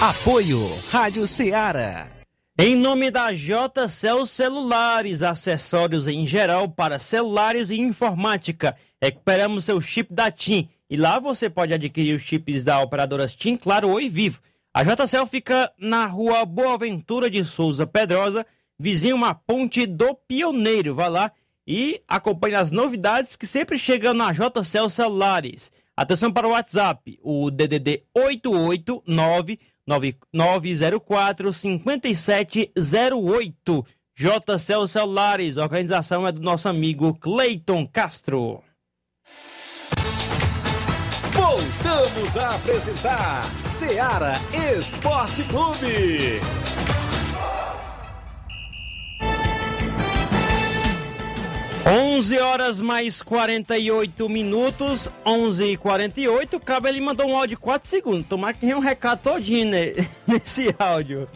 Apoio Rádio Ceará. Em nome da JCL Celulares, acessórios em geral para celulares e informática. Recuperamos seu chip da TIM e lá você pode adquirir os chips da operadora TIM, Claro Oi Vivo. A JCL fica na rua Boa Ventura de Souza Pedrosa, vizinho uma ponte do Pioneiro. Vá lá e acompanhe as novidades que sempre chegam na JCL Celulares. Atenção para o WhatsApp, o DDD 889 9904 5708. JCL Celulares, organização é do nosso amigo Cleiton Castro. Voltamos a apresentar Seara Esporte Clube. 11 horas mais 48 minutos, 11 e 48 O Cabo ele mandou um áudio de 4 segundos. Tomara que tenha um recado todinho nesse áudio.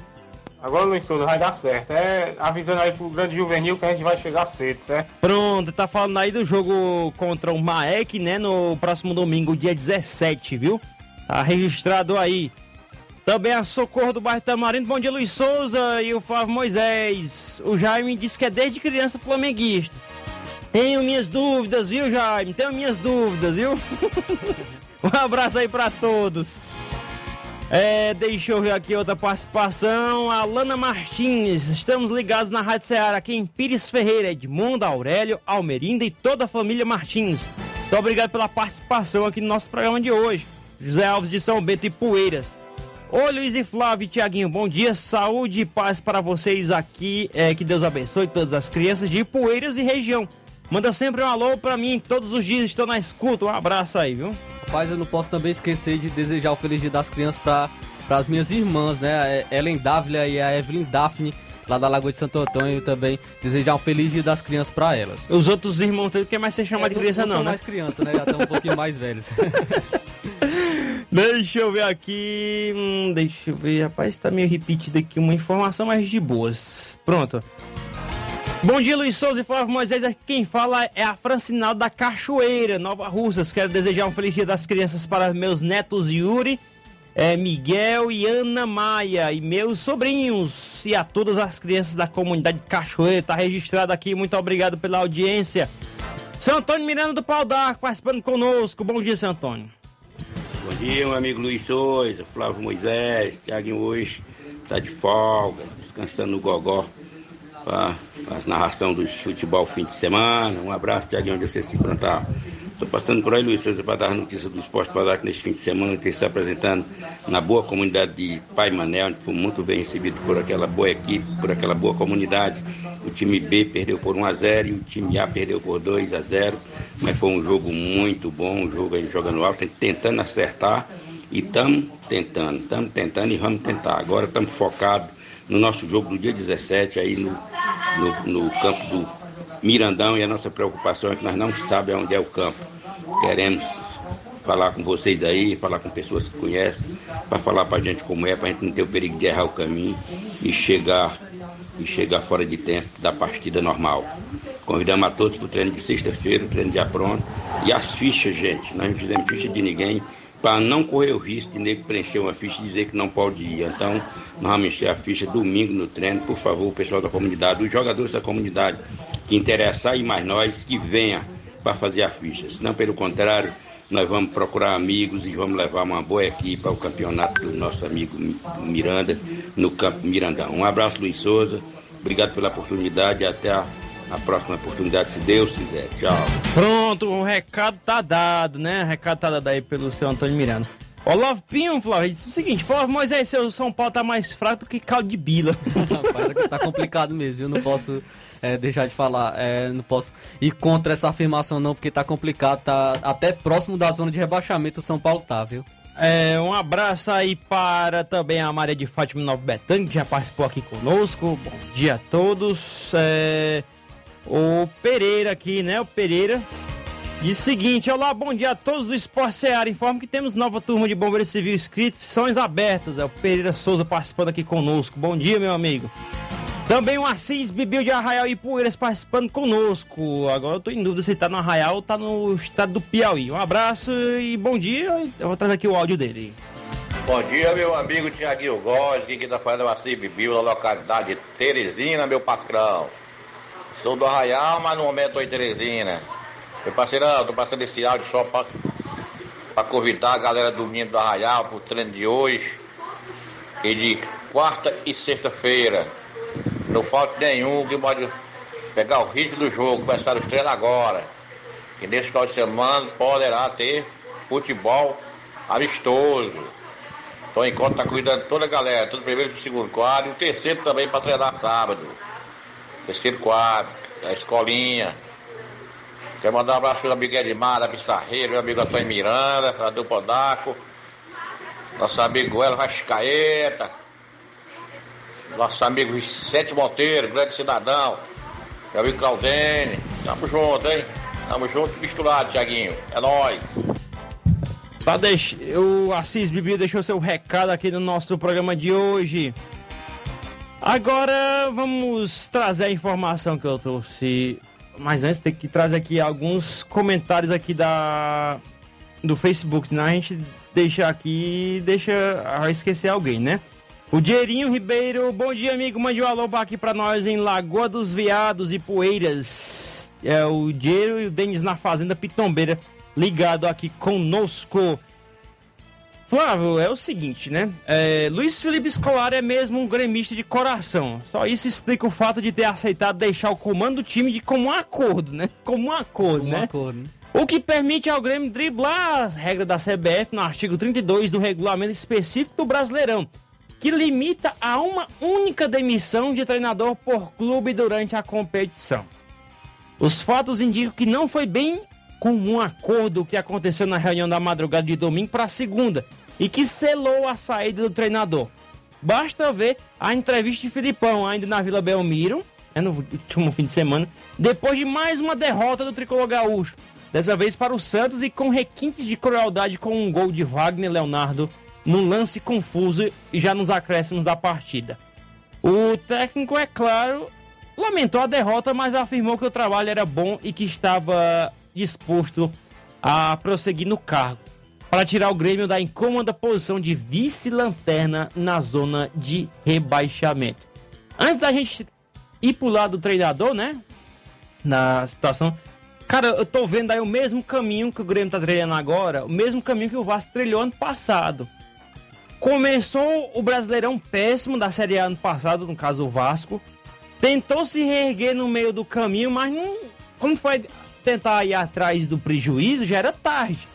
Agora, Luiz Souza, vai dar certo. É avisando aí pro grande juvenil que a gente vai chegar cedo, certo? Pronto, tá falando aí do jogo contra o Maek, né? No próximo domingo, dia 17, viu? Tá registrado aí. Também a Socorro do bairro Tamarindo. Bom dia, Luiz Souza e o Flávio Moisés. O Jaime disse que é desde criança flamenguista. Tenho minhas dúvidas, viu, Jaime? Tenho minhas dúvidas, viu? um abraço aí para todos. É, deixa eu ver aqui outra participação. Alana Martins, estamos ligados na Rádio Ceará aqui em Pires Ferreira, Edmundo, Aurélio, Almerinda e toda a família Martins. Muito obrigado pela participação aqui no nosso programa de hoje. José Alves de São Bento e Poeiras. Oi, Luiz e Flávio e Tiaguinho, bom dia, saúde e paz para vocês aqui. É, que Deus abençoe todas as crianças de Poeiras e região. Manda sempre um alô para mim, todos os dias estou na escuta. Um abraço aí, viu? Rapaz, eu não posso também esquecer de desejar o Feliz Dia das Crianças para as minhas irmãs, né? A Ellen Dávila e a Evelyn Daphne lá da Lagoa de Santo Antônio também desejar um feliz dia das crianças para elas. Os outros irmãos dele quer mais ser chamado é, de criança não, não, não né? mais criança, né? Já estão um pouquinho mais velhos. deixa eu ver aqui, hum, deixa eu ver, rapaz, tá meio repetido aqui uma informação, mas de boas. Pronto. Bom dia, Luiz Souza e Flávio Moisés. Quem fala é a Francinal da Cachoeira, Nova Russas. Quero desejar um feliz dia das crianças para meus netos Yuri, é, Miguel e Ana Maia e meus sobrinhos e a todas as crianças da comunidade Cachoeira. Está registrado aqui, muito obrigado pela audiência. Seu Antônio Miranda do Pau d'Arco participando conosco. Bom dia, seu Antônio. Bom dia, meu amigo Luiz Souza, Flávio Moisés, Tiaguinho hoje está de folga, descansando no gogó a narração do futebol fim de semana. Um abraço, Tiaguinho, onde você se encontrar. Estou passando por aí, Luiz Souza, para dar notícia do esporte para dar neste fim de semana, que está apresentando na boa comunidade de Pai Manel, onde foi muito bem recebido por aquela boa equipe, por aquela boa comunidade. O time B perdeu por 1 a 0 e o time A perdeu por 2 a 0 mas foi um jogo muito bom, um jogo aí jogando alto, tentando acertar e estamos tentando, estamos tentando e vamos tentar. Agora estamos focados no nosso jogo do dia 17 aí no, no, no campo do Mirandão e a nossa preocupação é que nós não sabemos onde é o campo. Queremos falar com vocês aí, falar com pessoas que conhecem, para falar para a gente como é, para a gente não ter o perigo de errar o caminho e chegar e chegar fora de tempo da partida normal. Convidamos a todos para o treino de sexta-feira, o treino já pronto. E as fichas, gente, nós não fizemos ficha de ninguém para não correr o risco de nego preencher uma ficha e dizer que não pode ir. Então, nós vamos encher a ficha domingo no treino. Por favor, o pessoal da comunidade, os jogadores da comunidade que interessar e mais nós, que venha para fazer a ficha. Senão, pelo contrário, nós vamos procurar amigos e vamos levar uma boa equipe ao campeonato do nosso amigo Miranda, no Campo Mirandão. Um abraço, Luiz Souza. Obrigado pela oportunidade e até a a próxima oportunidade, se Deus quiser. Tchau. Pronto, o recado tá dado, né? O recado tá dado aí pelo seu Antônio Miranda. Olavo Pinho, Flávio, disse o seguinte: Flávio Moisés, seu São Paulo tá mais fraco do que caldo de bila. Rapaz, tá complicado mesmo, eu não posso é, deixar de falar, é, não posso ir contra essa afirmação não, porque tá complicado, tá até próximo da zona de rebaixamento o São Paulo tá, viu? É, um abraço aí para também a Maria de Fátima Nova Betânia, que já participou aqui conosco. Bom dia a todos. É... O Pereira aqui, né? O Pereira. Diz o seguinte, olá, bom dia a todos do Esporte Seara. Informo que temos nova turma de Bombeiros Civil inscrições abertas. É o Pereira Souza participando aqui conosco. Bom dia, meu amigo. Também o Assis Bibil de Arraial e Poeiras participando conosco. Agora eu tô em dúvida se tá no Arraial ou tá no estado do Piauí. Um abraço e bom dia. Eu vou trazer aqui o áudio dele. Bom dia, meu amigo Tiaguinho Góes. Quem tá falando Assis Bibil, da localidade de Teresina, meu patrão. Sou do Arraial, mas no momento estou em Teresina. Eu passei, tô passando esse áudio só para convidar a galera domingo do Arraial pro treino de hoje. E de quarta e sexta-feira. Não falta nenhum que pode pegar o ritmo do jogo, começar os treinos agora. E nesse final de semana poderá ter futebol amistoso. Então enquanto tá cuidando toda a galera, todo primeiro segundo quadro, e o terceiro também para treinar sábado terceiro quadro, a escolinha. Quero mandar um abraço para o amigo Edmar, da Pissarreira, meu amigo Antônio Miranda, da Dupla Daco, nosso amigo Elo Rascaeta, nosso amigo Vicente Monteiro, grande cidadão, meu amigo Claudene. Tamo junto, hein? Tamo junto misturado, Tiaguinho. É nóis. Tá, o Assis Bibi deixou seu recado aqui no nosso programa de hoje. Agora vamos trazer a informação que eu trouxe. Mas antes tem que trazer aqui alguns comentários aqui da do Facebook, senão a gente deixa aqui, deixa esquecer alguém, né? O Dierinho Ribeiro, bom dia amigo, mande um alô aqui para nós em Lagoa dos Veados e Poeiras. É o Diero e o Denis na Fazenda Pitombeira ligado aqui conosco. Flávio, é o seguinte, né? É, Luiz Felipe Scolari é mesmo um gremista de coração. Só isso explica o fato de ter aceitado deixar o comando do time de comum acordo, né? Comum acordo, comum né? Acordo, né? O que permite ao Grêmio driblar as regras da CBF no artigo 32 do regulamento específico do Brasileirão, que limita a uma única demissão de treinador por clube durante a competição. Os fatos indicam que não foi bem com um acordo que aconteceu na reunião da madrugada de domingo para segunda e que selou a saída do treinador. Basta ver a entrevista de Filipão ainda na Vila Belmiro, né, no último fim de semana, depois de mais uma derrota do tricolor gaúcho, dessa vez para o Santos e com requintes de crueldade com um gol de Wagner Leonardo num lance confuso e já nos acréscimos da partida. O técnico, é claro, lamentou a derrota, mas afirmou que o trabalho era bom e que estava disposto a prosseguir no cargo para tirar o Grêmio da incômoda posição de vice-lanterna na zona de rebaixamento. Antes da gente ir pro lado do treinador, né? Na situação. Cara, eu tô vendo aí o mesmo caminho que o Grêmio tá trilhando agora, o mesmo caminho que o Vasco trilhou ano passado. Começou o Brasileirão péssimo da Série A ano passado, no caso o Vasco. Tentou se reerguer no meio do caminho, mas não. Quando foi tentar ir atrás do prejuízo, já era tarde.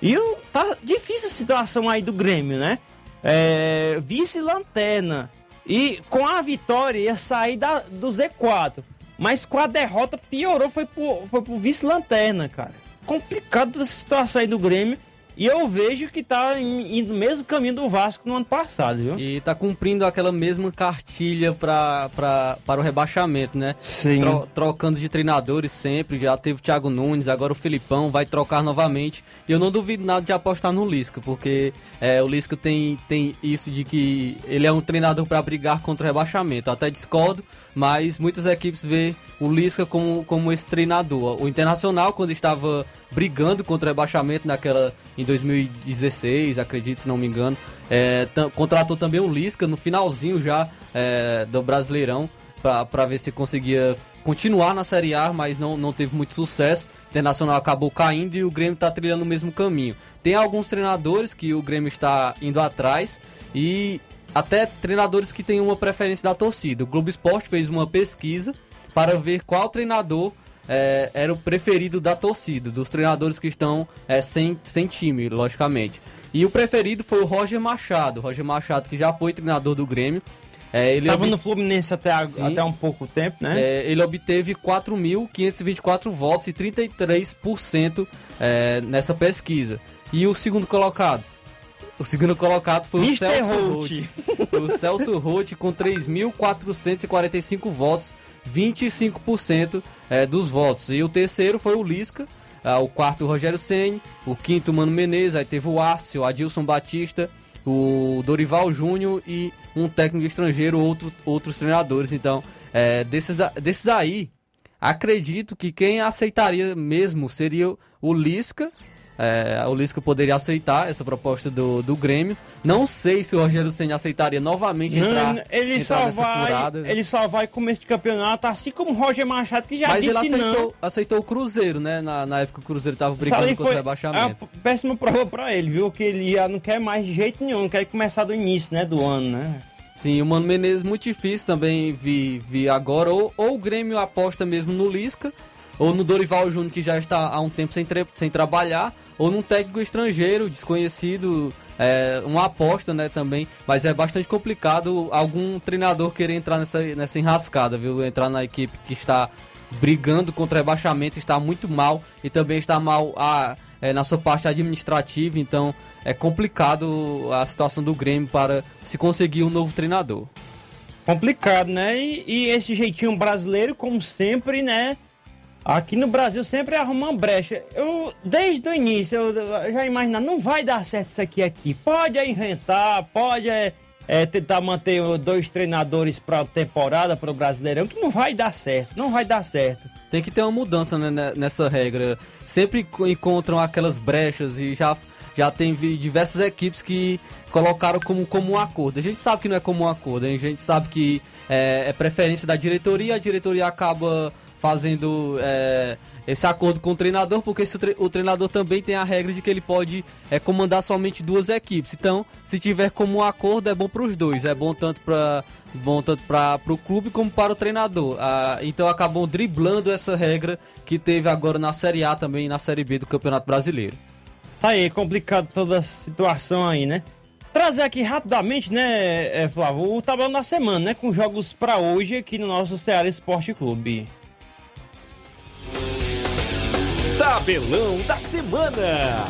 E tá difícil a situação aí do Grêmio, né? É, Vice-lanterna. E com a vitória ia sair da, do Z4. Mas com a derrota piorou, foi pro, foi pro vice-lanterna, cara. Complicado essa situação aí do Grêmio. E eu vejo que tá indo no mesmo caminho do Vasco no ano passado, viu? E tá cumprindo aquela mesma cartilha pra, pra, para o rebaixamento, né? Sim. Tro, trocando de treinadores sempre. Já teve o Thiago Nunes, agora o Filipão vai trocar novamente. E eu não duvido nada de apostar no Lisca, porque é, o Lisca tem, tem isso de que ele é um treinador para brigar contra o rebaixamento. Eu até discordo, mas muitas equipes vê o Lisca como, como esse treinador. O Internacional, quando estava brigando contra o rebaixamento naquela em 2016, acredito, se não me engano. É, contratou também o Lisca no finalzinho já é, do Brasileirão para ver se conseguia continuar na Série A, mas não, não teve muito sucesso. O Internacional acabou caindo e o Grêmio está trilhando o mesmo caminho. Tem alguns treinadores que o Grêmio está indo atrás e até treinadores que têm uma preferência da torcida. O Globo Esporte fez uma pesquisa para ver qual treinador é, era o preferido da torcida, dos treinadores que estão é, sem, sem time, logicamente. E o preferido foi o Roger Machado. Roger Machado, que já foi treinador do Grêmio. É, ele Tava no Fluminense até, a, até um pouco tempo, né? É, ele obteve 4.524 votos e 33% é, nessa pesquisa. E o segundo colocado? O segundo colocado foi o Celso Roth. o Celso Roth com 3.445 votos 25% é, dos votos. E o terceiro foi o Lisca, ah, o quarto o Rogério Senni, o quinto o Mano Menezes, aí teve o Arce, o Adilson Batista, o Dorival Júnior e um técnico estrangeiro, outro, outros treinadores. Então, é, desses, desses aí, acredito que quem aceitaria mesmo seria o Lisca é, o Lisca poderia aceitar essa proposta do, do Grêmio. Não sei se o Rogério Senna aceitaria novamente entrar, não, ele entrar só nessa vai, furada. Ele só vai começo de campeonato, assim como o Roger Machado, que já Mas disse ele aceitou, não. aceitou o Cruzeiro, né? Na, na época o Cruzeiro tava brigando contra o rebaixamento. É péssima prova pra ele, viu? Que ele já não quer mais de jeito nenhum, quer começar do início, né? Do ano, né? Sim, o Mano Menezes muito difícil também vi, vi agora. Ou, ou o Grêmio aposta mesmo no Lisca, ou no Dorival Júnior, que já está há um tempo sem, sem trabalhar, ou num técnico estrangeiro, desconhecido, é, uma aposta, né, também. Mas é bastante complicado algum treinador querer entrar nessa, nessa enrascada, viu? Entrar na equipe que está brigando contra rebaixamento, está muito mal e também está mal a, é, na sua parte administrativa, então é complicado a situação do Grêmio para se conseguir um novo treinador. Complicado, né? E, e esse jeitinho brasileiro, como sempre, né? Aqui no Brasil sempre arruma uma brecha. Eu, desde o início, eu já imaginava, não vai dar certo isso aqui aqui. Pode inventar, pode é, é, tentar manter dois treinadores para a temporada, para o Brasileirão, que não vai dar certo, não vai dar certo. Tem que ter uma mudança né, nessa regra. Sempre encontram aquelas brechas e já, já tem diversas equipes que colocaram como, como um acordo. A gente sabe que não é como um acordo, a gente sabe que é, é preferência da diretoria, a diretoria acaba fazendo é, esse acordo com o treinador, porque o treinador também tem a regra de que ele pode é, comandar somente duas equipes. Então, se tiver como um acordo, é bom para os dois. É bom tanto para bom tanto para o clube como para o treinador. Ah, então acabou driblando essa regra que teve agora na Série A também na Série B do Campeonato Brasileiro. Tá aí, complicado toda a situação aí, né? Trazer aqui rapidamente, né, é, Flávio, o tabelão da semana, né? Com jogos para hoje aqui no nosso Ceará Esporte Clube. Tabelão da semana.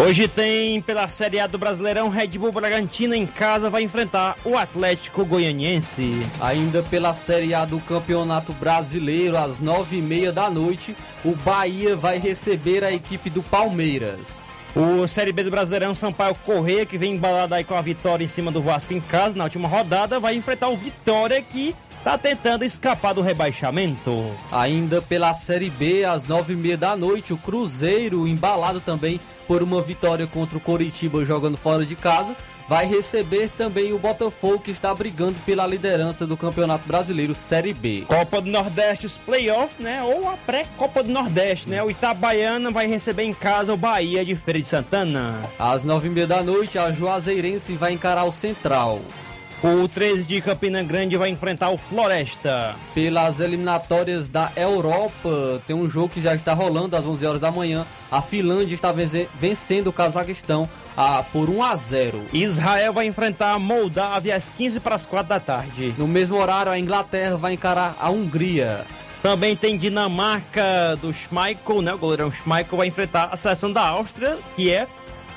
Hoje tem pela Série A do Brasileirão, Red Bull Bragantino em casa vai enfrentar o Atlético Goianiense. Ainda pela Série A do Campeonato Brasileiro, às nove e meia da noite, o Bahia vai receber a equipe do Palmeiras. O Série B do Brasileirão, Sampaio Correia, que vem embalado aí com a vitória em cima do Vasco em casa na última rodada, vai enfrentar o Vitória que está tentando escapar do rebaixamento. Ainda pela Série B, às nove e meia da noite, o Cruzeiro, embalado também por uma vitória contra o Coritiba jogando fora de casa, vai receber também o Botafogo que está brigando pela liderança do Campeonato Brasileiro Série B. Copa do Nordeste, os playoffs, né? Ou a pré-Copa do Nordeste, né? O Itabaiana vai receber em casa o Bahia de Feira de Santana. Às nove e meia da noite, a Juazeirense vai encarar o Central. O 13 de Campina Grande vai enfrentar o Floresta. Pelas eliminatórias da Europa, tem um jogo que já está rolando às 11 horas da manhã. A Finlândia está vencendo o Cazaquistão ah, por 1 a 0. Israel vai enfrentar a Moldávia às 15 para as 4 da tarde. No mesmo horário, a Inglaterra vai encarar a Hungria. Também tem Dinamarca do Schmeichel, né? O goleirão Schmeichel vai enfrentar a seleção da Áustria, que é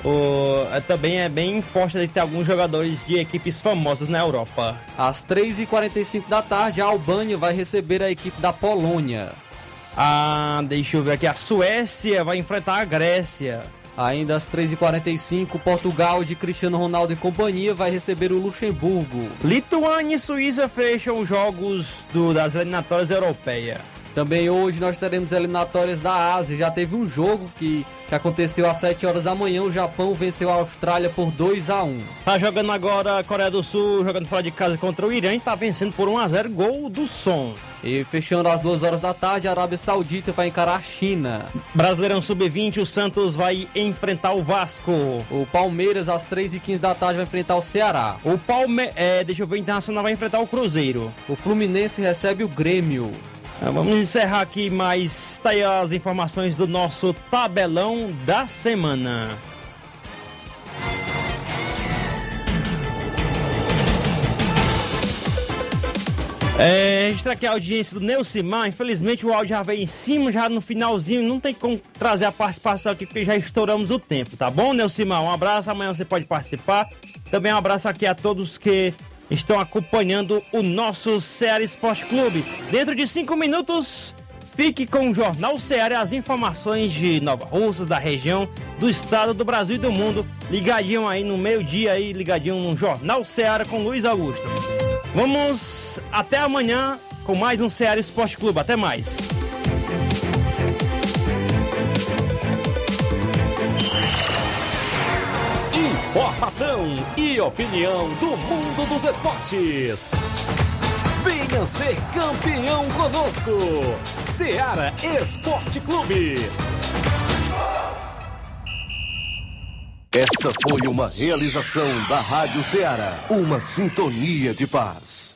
o, é, também é bem forte de ter alguns jogadores de equipes famosas na Europa. Às 3h45 da tarde, a Albânia vai receber a equipe da Polônia. Ah, deixa eu ver aqui. A Suécia vai enfrentar a Grécia. Ainda às 3h45, Portugal de Cristiano Ronaldo e companhia vai receber o Luxemburgo. Lituânia e Suíça fecham os jogos do, das eliminatórias europeias. Também hoje nós teremos eliminatórias da Ásia. Já teve um jogo que, que aconteceu às 7 horas da manhã. O Japão venceu a Austrália por 2 a 1 Tá jogando agora a Coreia do Sul, jogando fora de casa contra o Irã e tá vencendo por 1 a 0 gol do som. E fechando às 2 horas da tarde, a Arábia Saudita vai encarar a China. Brasileirão Sub-20, o Santos vai enfrentar o Vasco. O Palmeiras, às 3h15 da tarde, vai enfrentar o Ceará. O Palme... É, deixa eu ver, o Internacional vai enfrentar o Cruzeiro. O Fluminense recebe o Grêmio. Ah, vamos encerrar aqui, mas tá as informações do nosso tabelão da semana. É, registrar aqui a audiência do Neucimar. Infelizmente o áudio já veio em cima, já no finalzinho. Não tem como trazer a participação aqui porque já estouramos o tempo, tá bom, Neucimar? Um abraço, amanhã você pode participar. Também um abraço aqui a todos que estão acompanhando o nosso Ceará Esporte Clube. Dentro de cinco minutos, fique com o Jornal Ceará as informações de Nova Russas, da região, do estado, do Brasil e do mundo. Ligadinho aí no meio-dia aí, ligadinho no Jornal Ceará com Luiz Augusto. Vamos até amanhã com mais um Ceará Esporte Clube. Até mais. Informação e opinião do mundo dos esportes. Venha ser campeão conosco. Seara Esporte Clube. Esta foi uma realização da Rádio Ceará. Uma sintonia de paz.